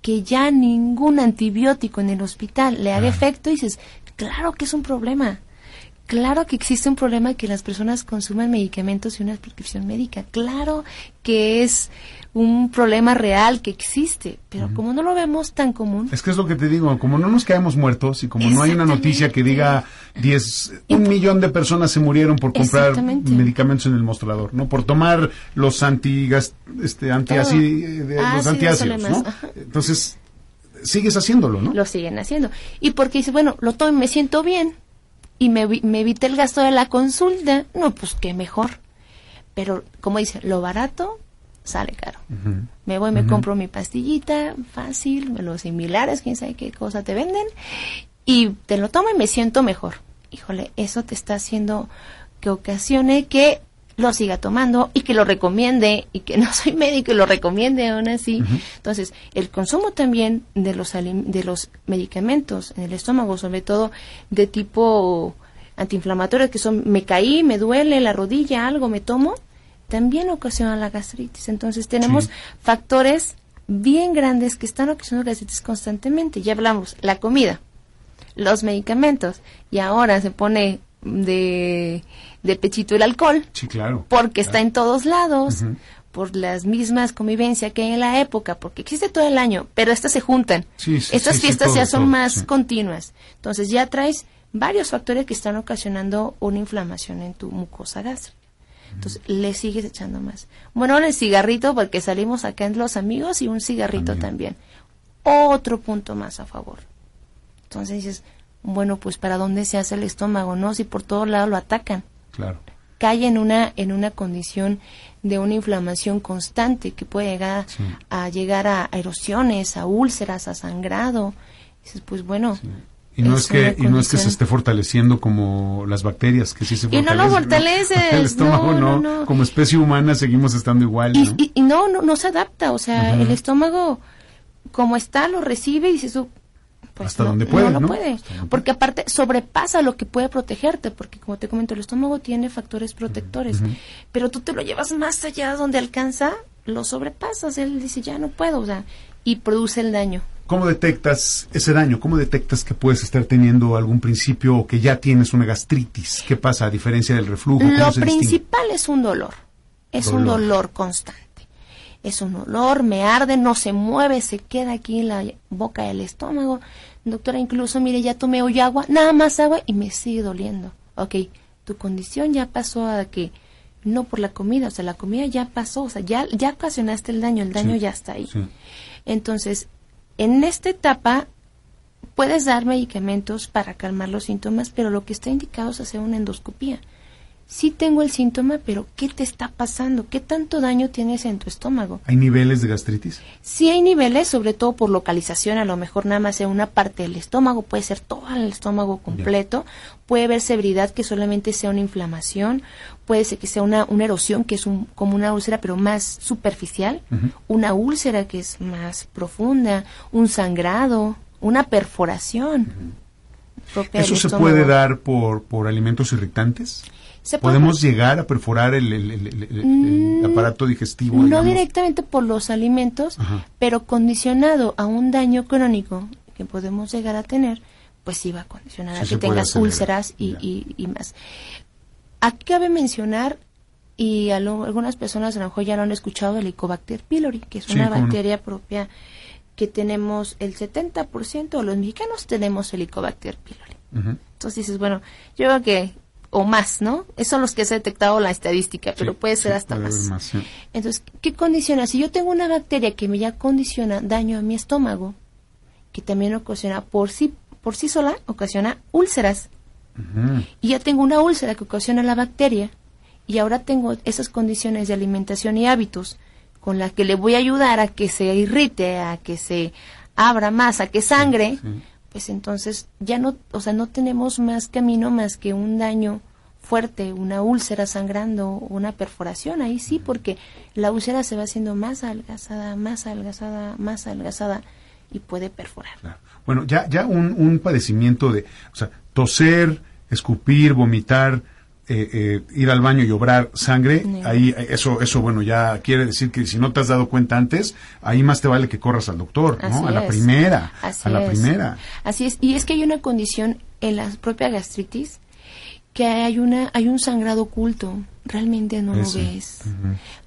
que ya ningún antibiótico en el hospital le haga efecto y dices, claro que es un problema. Claro que existe un problema que las personas consuman medicamentos y una prescripción médica. Claro que es un problema real que existe, pero como no lo vemos tan común. Es que es lo que te digo, como no nos caemos muertos y como no hay una noticia que diga 10, un millón de personas se murieron por comprar medicamentos en el mostrador, ¿no? Por tomar los antigas, este, anti ah, los antiácidos, ¿no? Entonces, sigues haciéndolo, ¿no? Lo siguen haciendo. Y porque dice, bueno, lo tomo, me siento bien y me, me evité el gasto de la consulta, no, pues qué mejor. Pero, como dice, lo barato sale caro. Me voy, me compro mi pastillita, fácil, los similares, quién sabe qué cosa te venden, y te lo tomo y me siento mejor. Híjole, eso te está haciendo que ocasione que lo siga tomando y que lo recomiende y que <laughs> no soy médico y lo recomiende aún así. Entonces, el consumo también de los, de los medicamentos en el estómago, sobre todo de tipo antiinflamatorio, que son me caí, me duele la rodilla, algo me tomo, también ocasiona la gastritis. Entonces tenemos factores bien grandes que están ocasionando gastritis constantemente. Ya hablamos, la comida, los medicamentos y ahora se pone de, de pechito el alcohol. Sí, claro. Porque está en todos lados. por las mismas convivencias que hay en la época, porque existe todo el año, pero estas se juntan. Estas fiestas ya son más continuas. Entonces ya traes varios factores que están ocasionando una inflamación en tu mucosa gástrica. Entonces, le sigues echando más. Bueno, el cigarrito, porque salimos acá en los amigos y un cigarrito también. Otro punto más a favor. Entonces dices, bueno, pues ¿para dónde se hace el estómago? No, si por todos lados lo atacan. Claro. Cae en una, en una condición de una inflamación constante que puede llegar a llegar a erosiones, a úlceras, a sangrado. Dices, pues bueno, y no es, que y no es que se esté fortaleciendo como las bacterias que sí se fortalecen. Y no lo fortalece. El <laughs> estómago no, Como especie humana seguimos estando igual. Y, ¿no? Y, no, no, se adapta. O sea, el estómago como está lo recibe y dice, Pues Hasta no, donde puede, no, ¿no? puede, porque aparte sobrepasa lo que puede protegerte, porque como te comento, el estómago tiene factores protectores, pero tú te lo llevas más allá donde alcanza, lo sobrepasas, él dice ya no puedo, o sea, y produce el daño. ¿Cómo detectas ese daño? ¿Cómo detectas que puedes estar teniendo algún principio o que ya tienes una gastritis? ¿Qué pasa a diferencia del reflujo? ¿Cómo Lo distingue? principal es un dolor, es un Dolor. dolor constante. Es un dolor, me arde, no se mueve, se queda aquí en la boca del estómago. Doctora, incluso, mire, ya tomé hoy agua, nada más agua y me sigue doliendo. Ok, tu condición ya pasó a que no por la comida, o sea, la comida ya pasó, o sea, ya, ya ocasionaste el daño, el daño Sí, ya está ahí. sí. Entonces, en esta etapa puedes dar medicamentos para calmar los síntomas, pero lo que está indicado es hacer una endoscopía. Sí tengo el síntoma, pero ¿qué te está pasando? ¿Qué tanto daño tienes en tu estómago? ¿Hay niveles de gastritis? Sí hay niveles, sobre todo por localización, a lo mejor nada más sea una parte del estómago, puede ser todo el estómago completo, puede haber severidad que solamente sea una inflamación, puede ser que sea una, una erosión que es un, como una úlcera pero más superficial, una úlcera que es más profunda, un sangrado, una perforación. ¿Eso se puede dar por, por alimentos irritantes? Se puede- ¿Podemos llegar a perforar el, el- Mm, aparato digestivo? No digamos? directamente por los alimentos, Ajá. pero condicionado a un daño crónico que podemos llegar a tener, pues sí va a condicionar Sí a que tengas acelerar. úlceras y, y- y más. Aquí cabe mencionar, y a lo- algunas personas a lo mejor ya lo han escuchado, el Helicobacter pylori, que es Sí, una no. bacteria propia que tenemos, el 70% de los mexicanos tenemos Helicobacter pylori. Entonces dices, bueno, yo creo que, o más, ¿no? Esos son los que se ha detectado la estadística, pero Sí, puede ser sí, hasta puede más. más, sí. Entonces, ¿qué condiciona? Si yo tengo una bacteria que me ya condiciona daño a mi estómago, que también ocasiona por sí, por sí sola, ocasiona úlceras, y ya tengo una úlcera que ocasiona la bacteria, y ahora tengo esas condiciones de alimentación y hábitos con las que le voy a ayudar a que se irrite, a que se abra más, a que sangre. Pues entonces ya no, o sea, no tenemos más camino más que un daño fuerte, una úlcera sangrando, una perforación, ahí sí, porque la úlcera se va haciendo más adelgazada, más adelgazada, más adelgazada y puede perforar. Claro. Bueno, ya, ya un, un padecimiento de, o sea, toser, escupir, vomitar, eh, eh, ir al baño y obrar sangre, ahí eso, eso bueno, ya quiere decir que si no te has dado cuenta antes, ahí más te vale que corras al doctor, ¿no? Así a la es. primera, Así a la es. primera. Así es, y es que hay una condición en la propia gastritis que hay una hay un sangrado oculto, realmente no Ese. lo ves.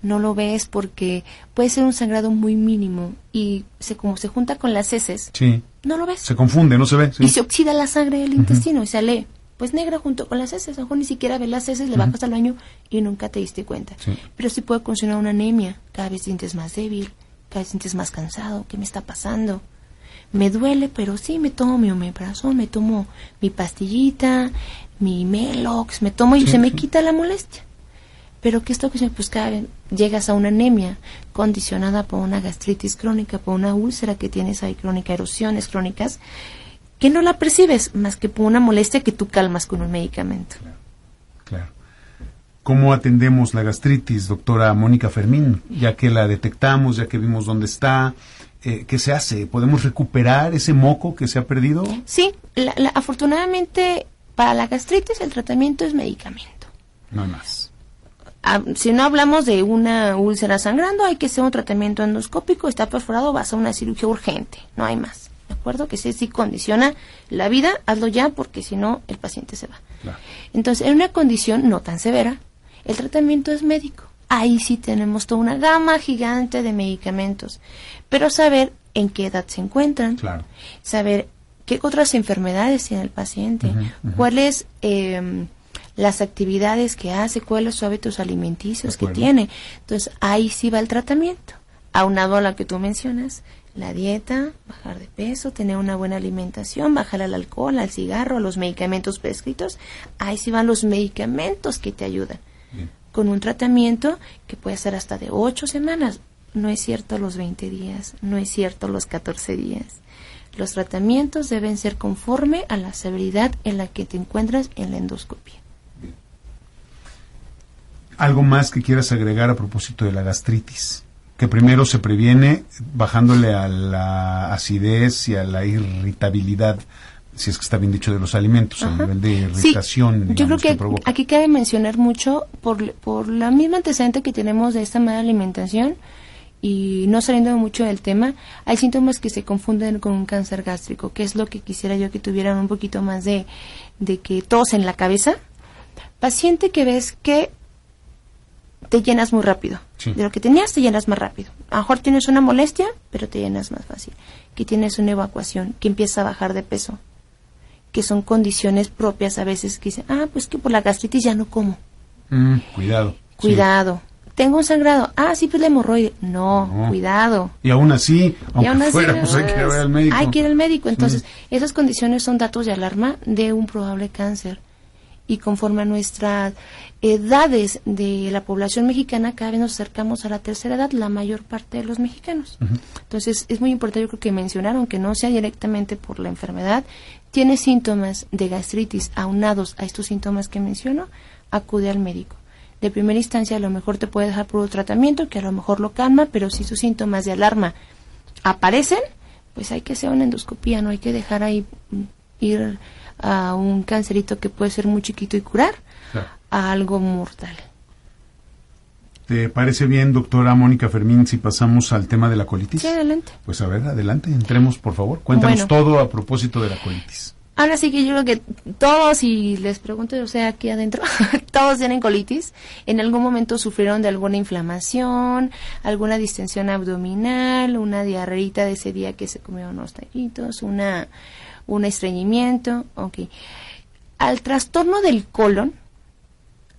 No lo ves porque puede ser un sangrado muy mínimo y se como se junta con las heces, Sí, no lo ves. se confunde, no se ve. sí. y se oxida la sangre del intestino y sale pues negra junto con las heces. A lo mejor ni siquiera ves las heces, le bajas al baño y nunca te diste cuenta. Sí. Pero sí puede condicionar una anemia. Cada vez sientes más débil, cada vez sientes más cansado. ¿Qué me está pasando? Me duele, pero sí me tomo mi omeprazol, me tomo mi pastillita, mi Melox, me tomo y Sí, se me quita la molestia. Pero que esto que se pues cada vez llegas a una anemia condicionada por una gastritis crónica, por una úlcera que tienes ahí crónica, erosiones crónicas, que no la percibes más que por una molestia que tú calmas con un medicamento. Claro. ¿Cómo atendemos la gastritis, doctora Mónica Fermín? Ya que la detectamos, ya que vimos dónde está, eh, ¿qué se hace? ¿Podemos recuperar ese moco que se ha perdido? Sí, la- la- afortunadamente para la gastritis el tratamiento es medicamento. No hay más. Ah, si no hablamos de una úlcera sangrando, hay que hacer un tratamiento endoscópico, está perforado, vas a una cirugía urgente, no hay más. ¿De acuerdo? Que si, si condiciona la vida, hazlo ya porque si no, el paciente se va. Claro. Entonces, en una condición no tan severa, el tratamiento es médico. Ahí sí tenemos toda una gama gigante de medicamentos, pero saber en qué edad se encuentran, Claro. saber qué otras enfermedades tiene el paciente, cuáles eh, las actividades que hace, cuáles son hábitos alimenticios que tiene. Entonces, ahí sí va el tratamiento. Aunado a la que tú mencionas, la dieta, bajar de peso, tener una buena alimentación, bajar al alcohol, al cigarro, a los medicamentos prescritos, ahí sí van los medicamentos que te ayudan. Bien. Con un tratamiento que puede ser hasta de 8 semanas. No es cierto los 20 días, no es cierto los 14 días. Los tratamientos deben ser conforme a la severidad en la que te encuentras en la endoscopia. ¿Algo más que quieras agregar a propósito de la gastritis? Que primero se previene bajándole a la acidez y a la irritabilidad si es que está bien dicho de los alimentos, a nivel de irritación. yo creo que, aquí cabe mencionar mucho por, por la misma antecedente que tenemos de esta mala alimentación y no saliendo mucho del tema, hay síntomas que se confunden con un cáncer gástrico, que es lo que quisiera yo que tuvieran un poquito más de, de que tos en la cabeza. Paciente que ves que te llenas muy rápido. De lo que tenías, te llenas más rápido. A lo mejor tienes una molestia, pero te llenas más fácil. Que tienes una evacuación, que empieza a bajar de peso. Que son condiciones propias a veces que dicen, ah, pues que por la gastritis ya no como. Mm, cuidado. Cuidado. Tengo un sangrado. Ah, sí, pues la hemorroide. No, cuidado. Y aún así, aunque fuera, pues hay que ir al médico. Hay que ir al médico. Entonces, esas condiciones son datos de alarma de un probable cáncer y conforme a nuestras edades de la población mexicana, cada vez nos acercamos a la tercera edad, la mayor parte de los mexicanos. Entonces, es muy importante, yo creo que mencionar, aunque no sea directamente por la enfermedad, tiene síntomas de gastritis aunados a estos síntomas que menciono, acude al médico. De primera instancia, a lo mejor te puede dejar por un tratamiento que a lo mejor lo calma, pero si sus síntomas de alarma aparecen, pues hay que hacer una endoscopía, no hay que dejar ahí mm, ir a un cancerito que puede ser muy chiquito y curar a algo mortal. ¿Te parece bien, doctora Mónica Fermín, si pasamos al tema de la colitis? Sí, adelante. Pues a ver, adelante, entremos, por favor. Cuéntanos todo a propósito de la colitis. Ahora sí que yo creo que todos, y les pregunto, o sea, aquí adentro, <laughs> todos tienen colitis. En algún momento sufrieron de alguna inflamación, alguna distensión abdominal, una diarreita de ese día que se comieron unos taquitos, una un estreñimiento, ok. Al trastorno del colon,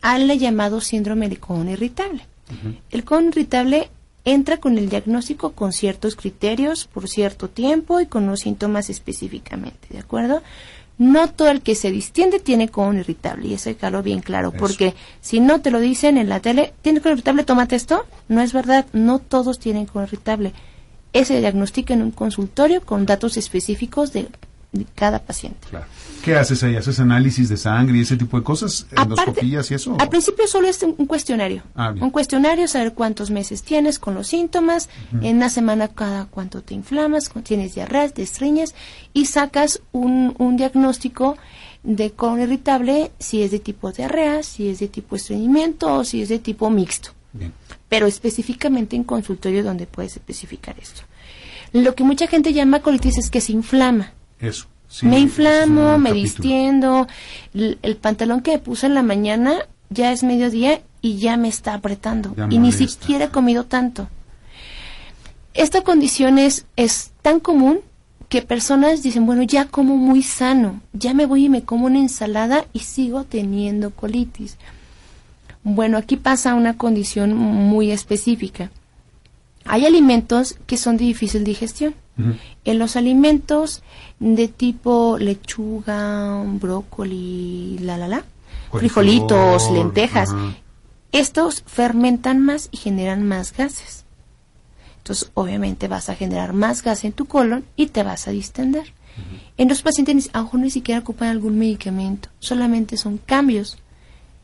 han llamado síndrome de colon irritable. El colon irritable entra con el diagnóstico con ciertos criterios por cierto tiempo y con los síntomas específicamente, ¿de acuerdo? No todo el que se distiende tiene colon irritable, y eso hay que bien claro, porque si no te lo dicen en la tele, ¿tiene colon irritable? Tómate esto. No es verdad, no todos tienen colon irritable. Ese diagnóstico en un consultorio con datos específicos de cada paciente. ¿Qué haces ahí? ¿Haces análisis de sangre y ese tipo de cosas? ¿Endoscopías y eso? Al principio solo es un cuestionario. Ah, un cuestionario, saber cuántos meses tienes con los síntomas, en una semana cada cuánto te inflamas, tienes diarrea, te estreñes y sacas un, un diagnóstico de colon irritable si es de tipo diarrea, si es de tipo estreñimiento o si es de tipo mixto. Pero específicamente en consultorio donde puedes especificar esto. Lo que mucha gente llama colitis es que se inflama. Eso. me inflamo, me distiendo. El, pantalón que puse en la mañana ya es mediodía y ya me está apretando. y ni siquiera he comido tanto. Esta condición es, es tan común que personas dicen, bueno, ya como muy sano, ya me voy y me como una ensalada y sigo teniendo colitis. Bueno, aquí pasa una condición muy específica. Hay alimentos que son de difícil digestión. En los alimentos de tipo lechuga, brócoli, la la la, frijolitos, lentejas, estos fermentan más y generan más gases. Entonces, obviamente vas a generar más gas en tu colon y te vas a distender. En los pacientes, a ni siquiera ocupan algún medicamento, solamente son cambios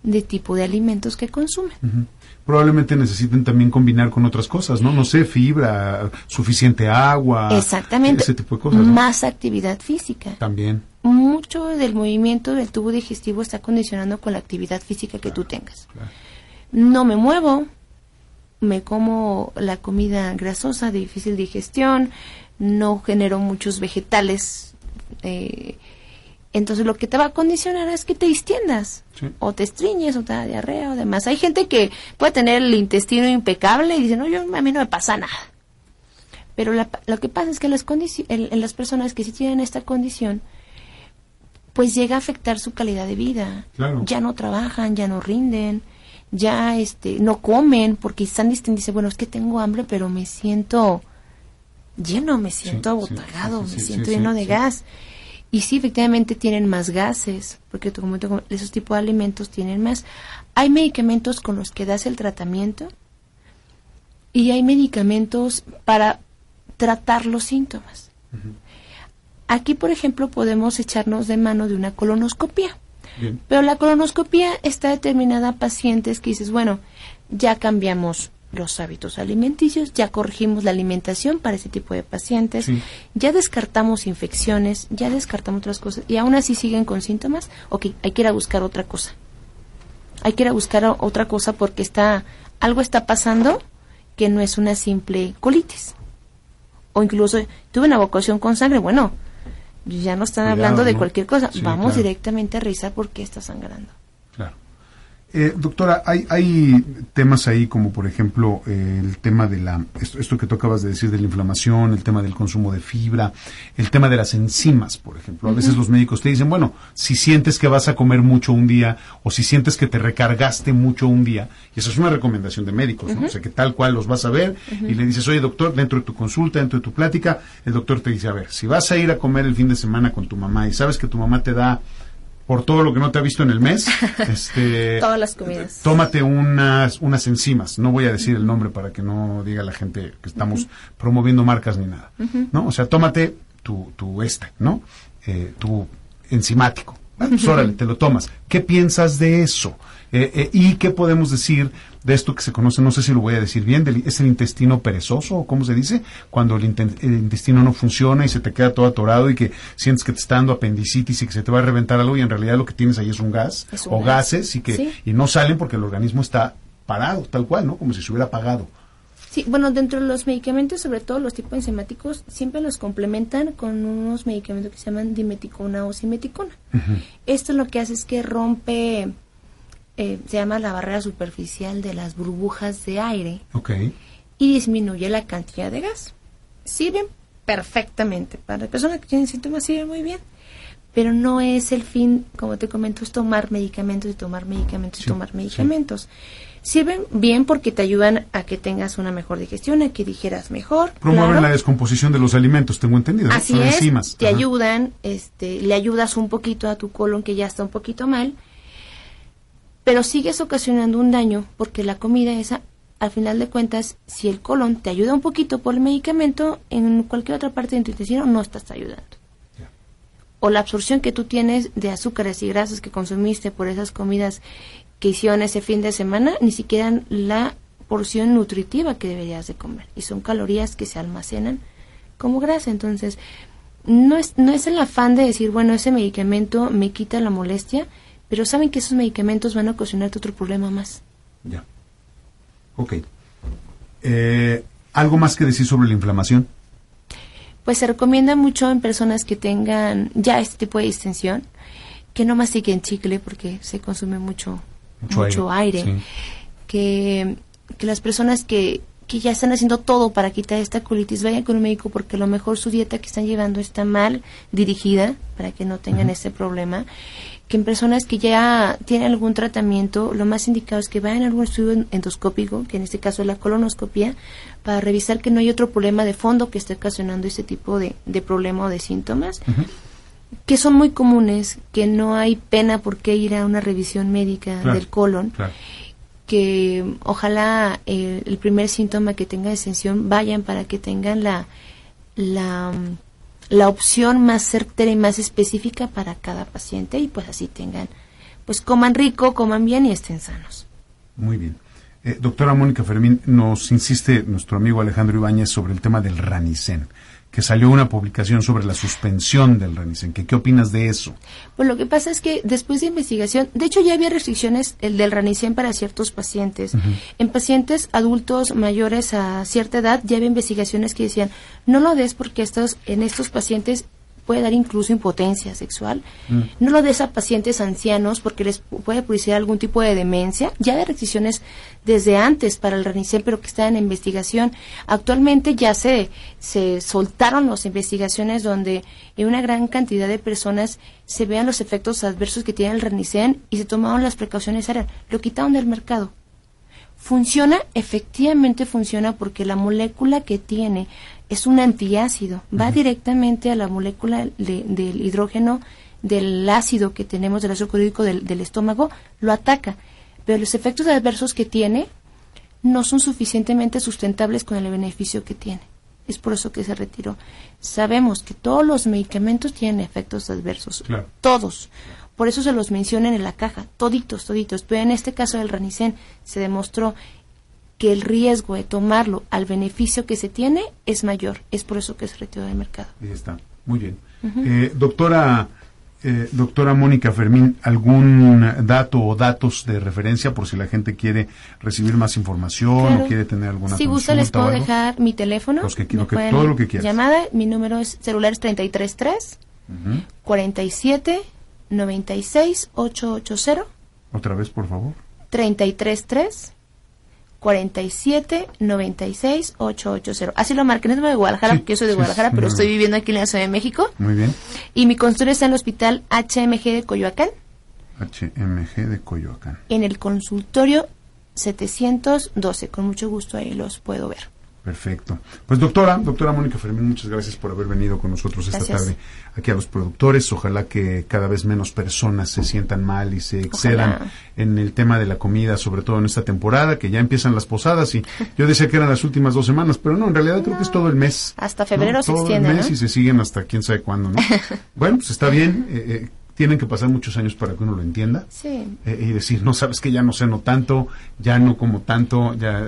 de tipo de alimentos que consumen probablemente necesiten también combinar con otras cosas, ¿no? No sé, fibra, suficiente agua. Exactamente. Ese tipo de cosas. Más actividad física. También. Mucho del movimiento del tubo digestivo está condicionando con la actividad física que tú tengas. No me muevo, me como la comida grasosa de difícil digestión, no genero muchos vegetales eh, entonces lo que te va a condicionar es que te distiendas, o te estriñes, o te da diarrea, o demás. Hay gente que puede tener el intestino impecable y dice, no, yo, a mí no me pasa nada. Pero lo que pasa es que las en, las personas que sí tienen esta condición, pues llega a afectar su calidad de vida. Ya no trabajan, ya no rinden, ya este no comen porque están distendidos. Dice, bueno, es que tengo hambre, pero me siento lleno, me siento abotagado, me siento lleno de gas. Y sí, efectivamente tienen más gases, porque como esos tipos de alimentos tienen más. Hay medicamentos con los que das el tratamiento y hay medicamentos para tratar los síntomas. Aquí, por ejemplo, podemos echarnos de mano de una colonoscopia. Pero la colonoscopia está determinada a pacientes que dices, bueno, ya cambiamos los hábitos alimenticios, ya corregimos la alimentación para ese tipo de pacientes, ya descartamos infecciones, ya descartamos otras cosas y aún así siguen con síntomas, ok, hay que ir a buscar otra cosa. Hay que ir a buscar otra cosa porque está algo está pasando que no es una simple colitis. O incluso tuve una evacuación con sangre, bueno, ya no están hablando de cualquier cosa, vamos directamente a revisar por qué está sangrando. Eh, doctora, hay, hay temas ahí como por ejemplo eh, el tema de la, esto, que tú acabas de decir de la inflamación, el tema del consumo de fibra, el tema de las enzimas, por ejemplo. A veces los médicos te dicen, bueno, si sientes que vas a comer mucho un día o si sientes que te recargaste mucho un día, y eso es una recomendación de médicos, ¿no? O sea, que tal cual los vas a ver y le dices, oye doctor, dentro de tu consulta, dentro de tu plática, el doctor te dice, a ver, si vas a ir a comer el fin de semana con tu mamá y sabes que tu mamá te da por todo lo que no te ha visto en el mes. <laughs> este, Todas las comidas. Tómate unas, unas enzimas. No voy a decir el nombre para que no diga la gente que estamos promoviendo marcas ni nada. ¿No? O sea, tómate tu, tu este, ¿no? Eh, tu enzimático. Pues <laughs> órale, te lo tomas. ¿Qué piensas de eso? Eh, eh, ¿Y qué podemos decir de esto que se conoce, no sé si lo voy a decir bien, es el intestino perezoso, o cómo se dice, cuando el, intestino no funciona y se te queda todo atorado y que sientes que te está dando apendicitis y que se te va a reventar algo y en realidad lo que tienes ahí es un gas o gases y que y no salen porque el organismo está parado, tal cual, ¿no? Como si se hubiera apagado. Sí, bueno, dentro de los medicamentos, sobre todo los tipos enzimáticos, siempre los complementan con unos medicamentos que se llaman dimeticona o simeticona. Esto lo que hace es que rompe eh, se llama la barrera superficial de las burbujas de aire y disminuye la cantidad de gas. Sirven perfectamente. Para las personas que tienen síntomas sirven muy bien. Pero no es el fin, como te comento, es tomar medicamentos y tomar medicamentos y tomar medicamentos. Sirven bien porque te ayudan a que tengas una mejor digestión, a que digieras mejor. Promueven la descomposición de los alimentos, tengo entendido. Así es, te ayudan, este, le ayudas un poquito a tu colon que ya está un poquito mal pero sigues ocasionando un daño porque la comida esa, al final de cuentas, si el colon te ayuda un poquito por el medicamento, en cualquier otra parte de tu intestino no estás ayudando. O la absorción que tú tienes de azúcares y grasas que consumiste por esas comidas que hicieron ese fin de semana, ni siquiera la porción nutritiva que deberías de comer. Y son calorías que se almacenan como grasa. Entonces, no es, no es el afán de decir, bueno, ese medicamento me quita la molestia, pero saben que esos medicamentos van a ocasionarte otro problema más. Ya. Ok. Eh, ¿Algo más que decir sobre la inflamación? Pues se recomienda mucho en personas que tengan ya este tipo de distensión, que no mastiquen chicle porque se consume mucho, mucho, aire, que, que las personas que, que ya están haciendo todo para quitar esta colitis, vayan con un médico porque a lo mejor su dieta que están llevando está mal dirigida para que no tengan este problema que en personas que ya tienen algún tratamiento, lo más indicado es que vayan a algún estudio endoscópico, que en este caso es la colonoscopia, para revisar que no hay otro problema de fondo que esté ocasionando ese tipo de, problema o de síntomas, que son muy comunes, que no hay pena por qué ir a una revisión médica del colon. que ojalá eh, el primer síntoma que tenga exención vayan para que tengan la, la la opción más certera y más específica para cada paciente y pues así tengan, pues coman rico, coman bien y estén sanos. Muy bien. Eh, doctora Mónica Fermín, nos insiste nuestro amigo Alejandro Ibáñez sobre el tema del Ranicen que salió una publicación sobre la suspensión del Ranicen. ¿Qué, ¿Qué opinas de eso? Pues lo que pasa es que después de investigación, de hecho ya había restricciones el del Ranicen para ciertos pacientes. En pacientes adultos mayores a cierta edad ya había investigaciones que decían, no lo des porque estos, en estos pacientes puede dar incluso impotencia sexual. Mm. No lo des a pacientes ancianos porque les puede producir algún tipo de demencia. Ya hay restricciones desde antes para el RANICEM, pero que están en investigación. Actualmente ya se, se soltaron las investigaciones donde en una gran cantidad de personas se vean los efectos adversos que tiene el RANICEM y se tomaron las precauciones. Lo quitaron del mercado. Funciona, efectivamente funciona porque la molécula que tiene es un antiácido, va directamente a la molécula del hidrógeno del ácido que tenemos del ácido clorhídrico del, estómago, lo ataca, pero los efectos adversos que tiene no son suficientemente sustentables con el beneficio que tiene. Es por eso que se retiró. Sabemos que todos los medicamentos tienen efectos adversos, todos. Por eso se los mencionan en la caja, toditos, toditos. Pero en este caso del Ranicen se demostró que el riesgo de tomarlo al beneficio que se tiene es mayor. Es por eso que se retiró del mercado. Ahí está. Muy bien. Eh, doctora, eh, doctora Mónica Fermín, ¿algún dato o datos de referencia por si la gente quiere recibir más información Claro. o quiere tener alguna Si gusta, les puedo dejar mi teléfono. Los que- lo que- todo lo que quieras. Llamada, mi número es celular es 333 Ujú. 47 96 880 Otra vez, por favor. 333 47 96 880. Así lo marqué, no es de Guadalajara, Sí, porque yo soy de Guadalajara, sí, pero estoy viviendo aquí en la Ciudad de México. Muy bien. Y mi consultorio está en el Hospital HMG de Coyoacán, HMG de Coyoacán. en el consultorio 712. Con mucho gusto ahí los puedo ver. Perfecto. Pues doctora, doctora Mónica Fermín, muchas gracias por haber venido con nosotros esta Gracias. tarde aquí a los productores. Ojalá que cada vez menos personas se sientan mal y se excedan Ojalá. en el tema de la comida, sobre todo en esta temporada, que ya empiezan las posadas y yo decía que eran las últimas dos semanas, pero no, en realidad creo que es todo el mes. Hasta febrero se Todo extiende, el mes ¿no? y se siguen hasta quién sabe cuándo, ¿no? <laughs> bueno, pues está bien. eh, eh, tienen que pasar muchos años para que uno lo entienda Sí. eh, y decir, no sabes que ya no ceno tanto, ya no como tanto, ya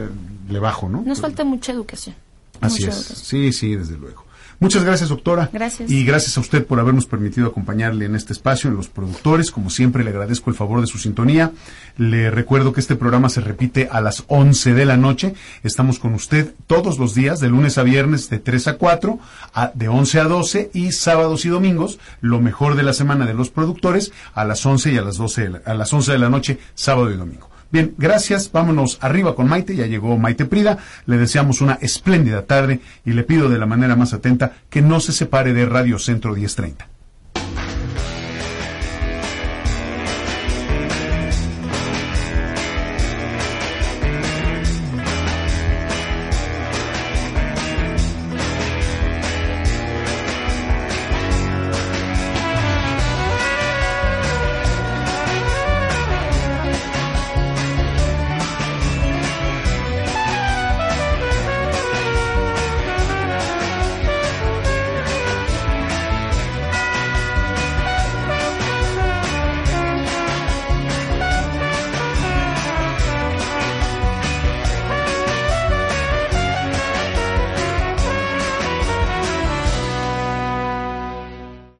le bajo, ¿no? Nos falta mucha educación. Así Mucha es. educación. Sí, sí, desde luego. Muchas gracias, doctora. Gracias. Y gracias a usted por habernos permitido acompañarle en este espacio, en los productores. Como siempre, le agradezco el favor de su sintonía. Le recuerdo que este programa se repite a las 11 de la noche. Estamos con usted todos los días, de lunes a viernes, de 3 a 4, a- de 11 a 12, y sábados y domingos, lo mejor de la semana de los productores, a las 11 y a las 12, de la- a las 11 de la noche, sábado y domingo. Bien, gracias. Vámonos arriba con Maite. Ya llegó Maite Prida. Le deseamos una espléndida tarde y le pido de la manera más atenta que no se separe de Radio Centro 1030.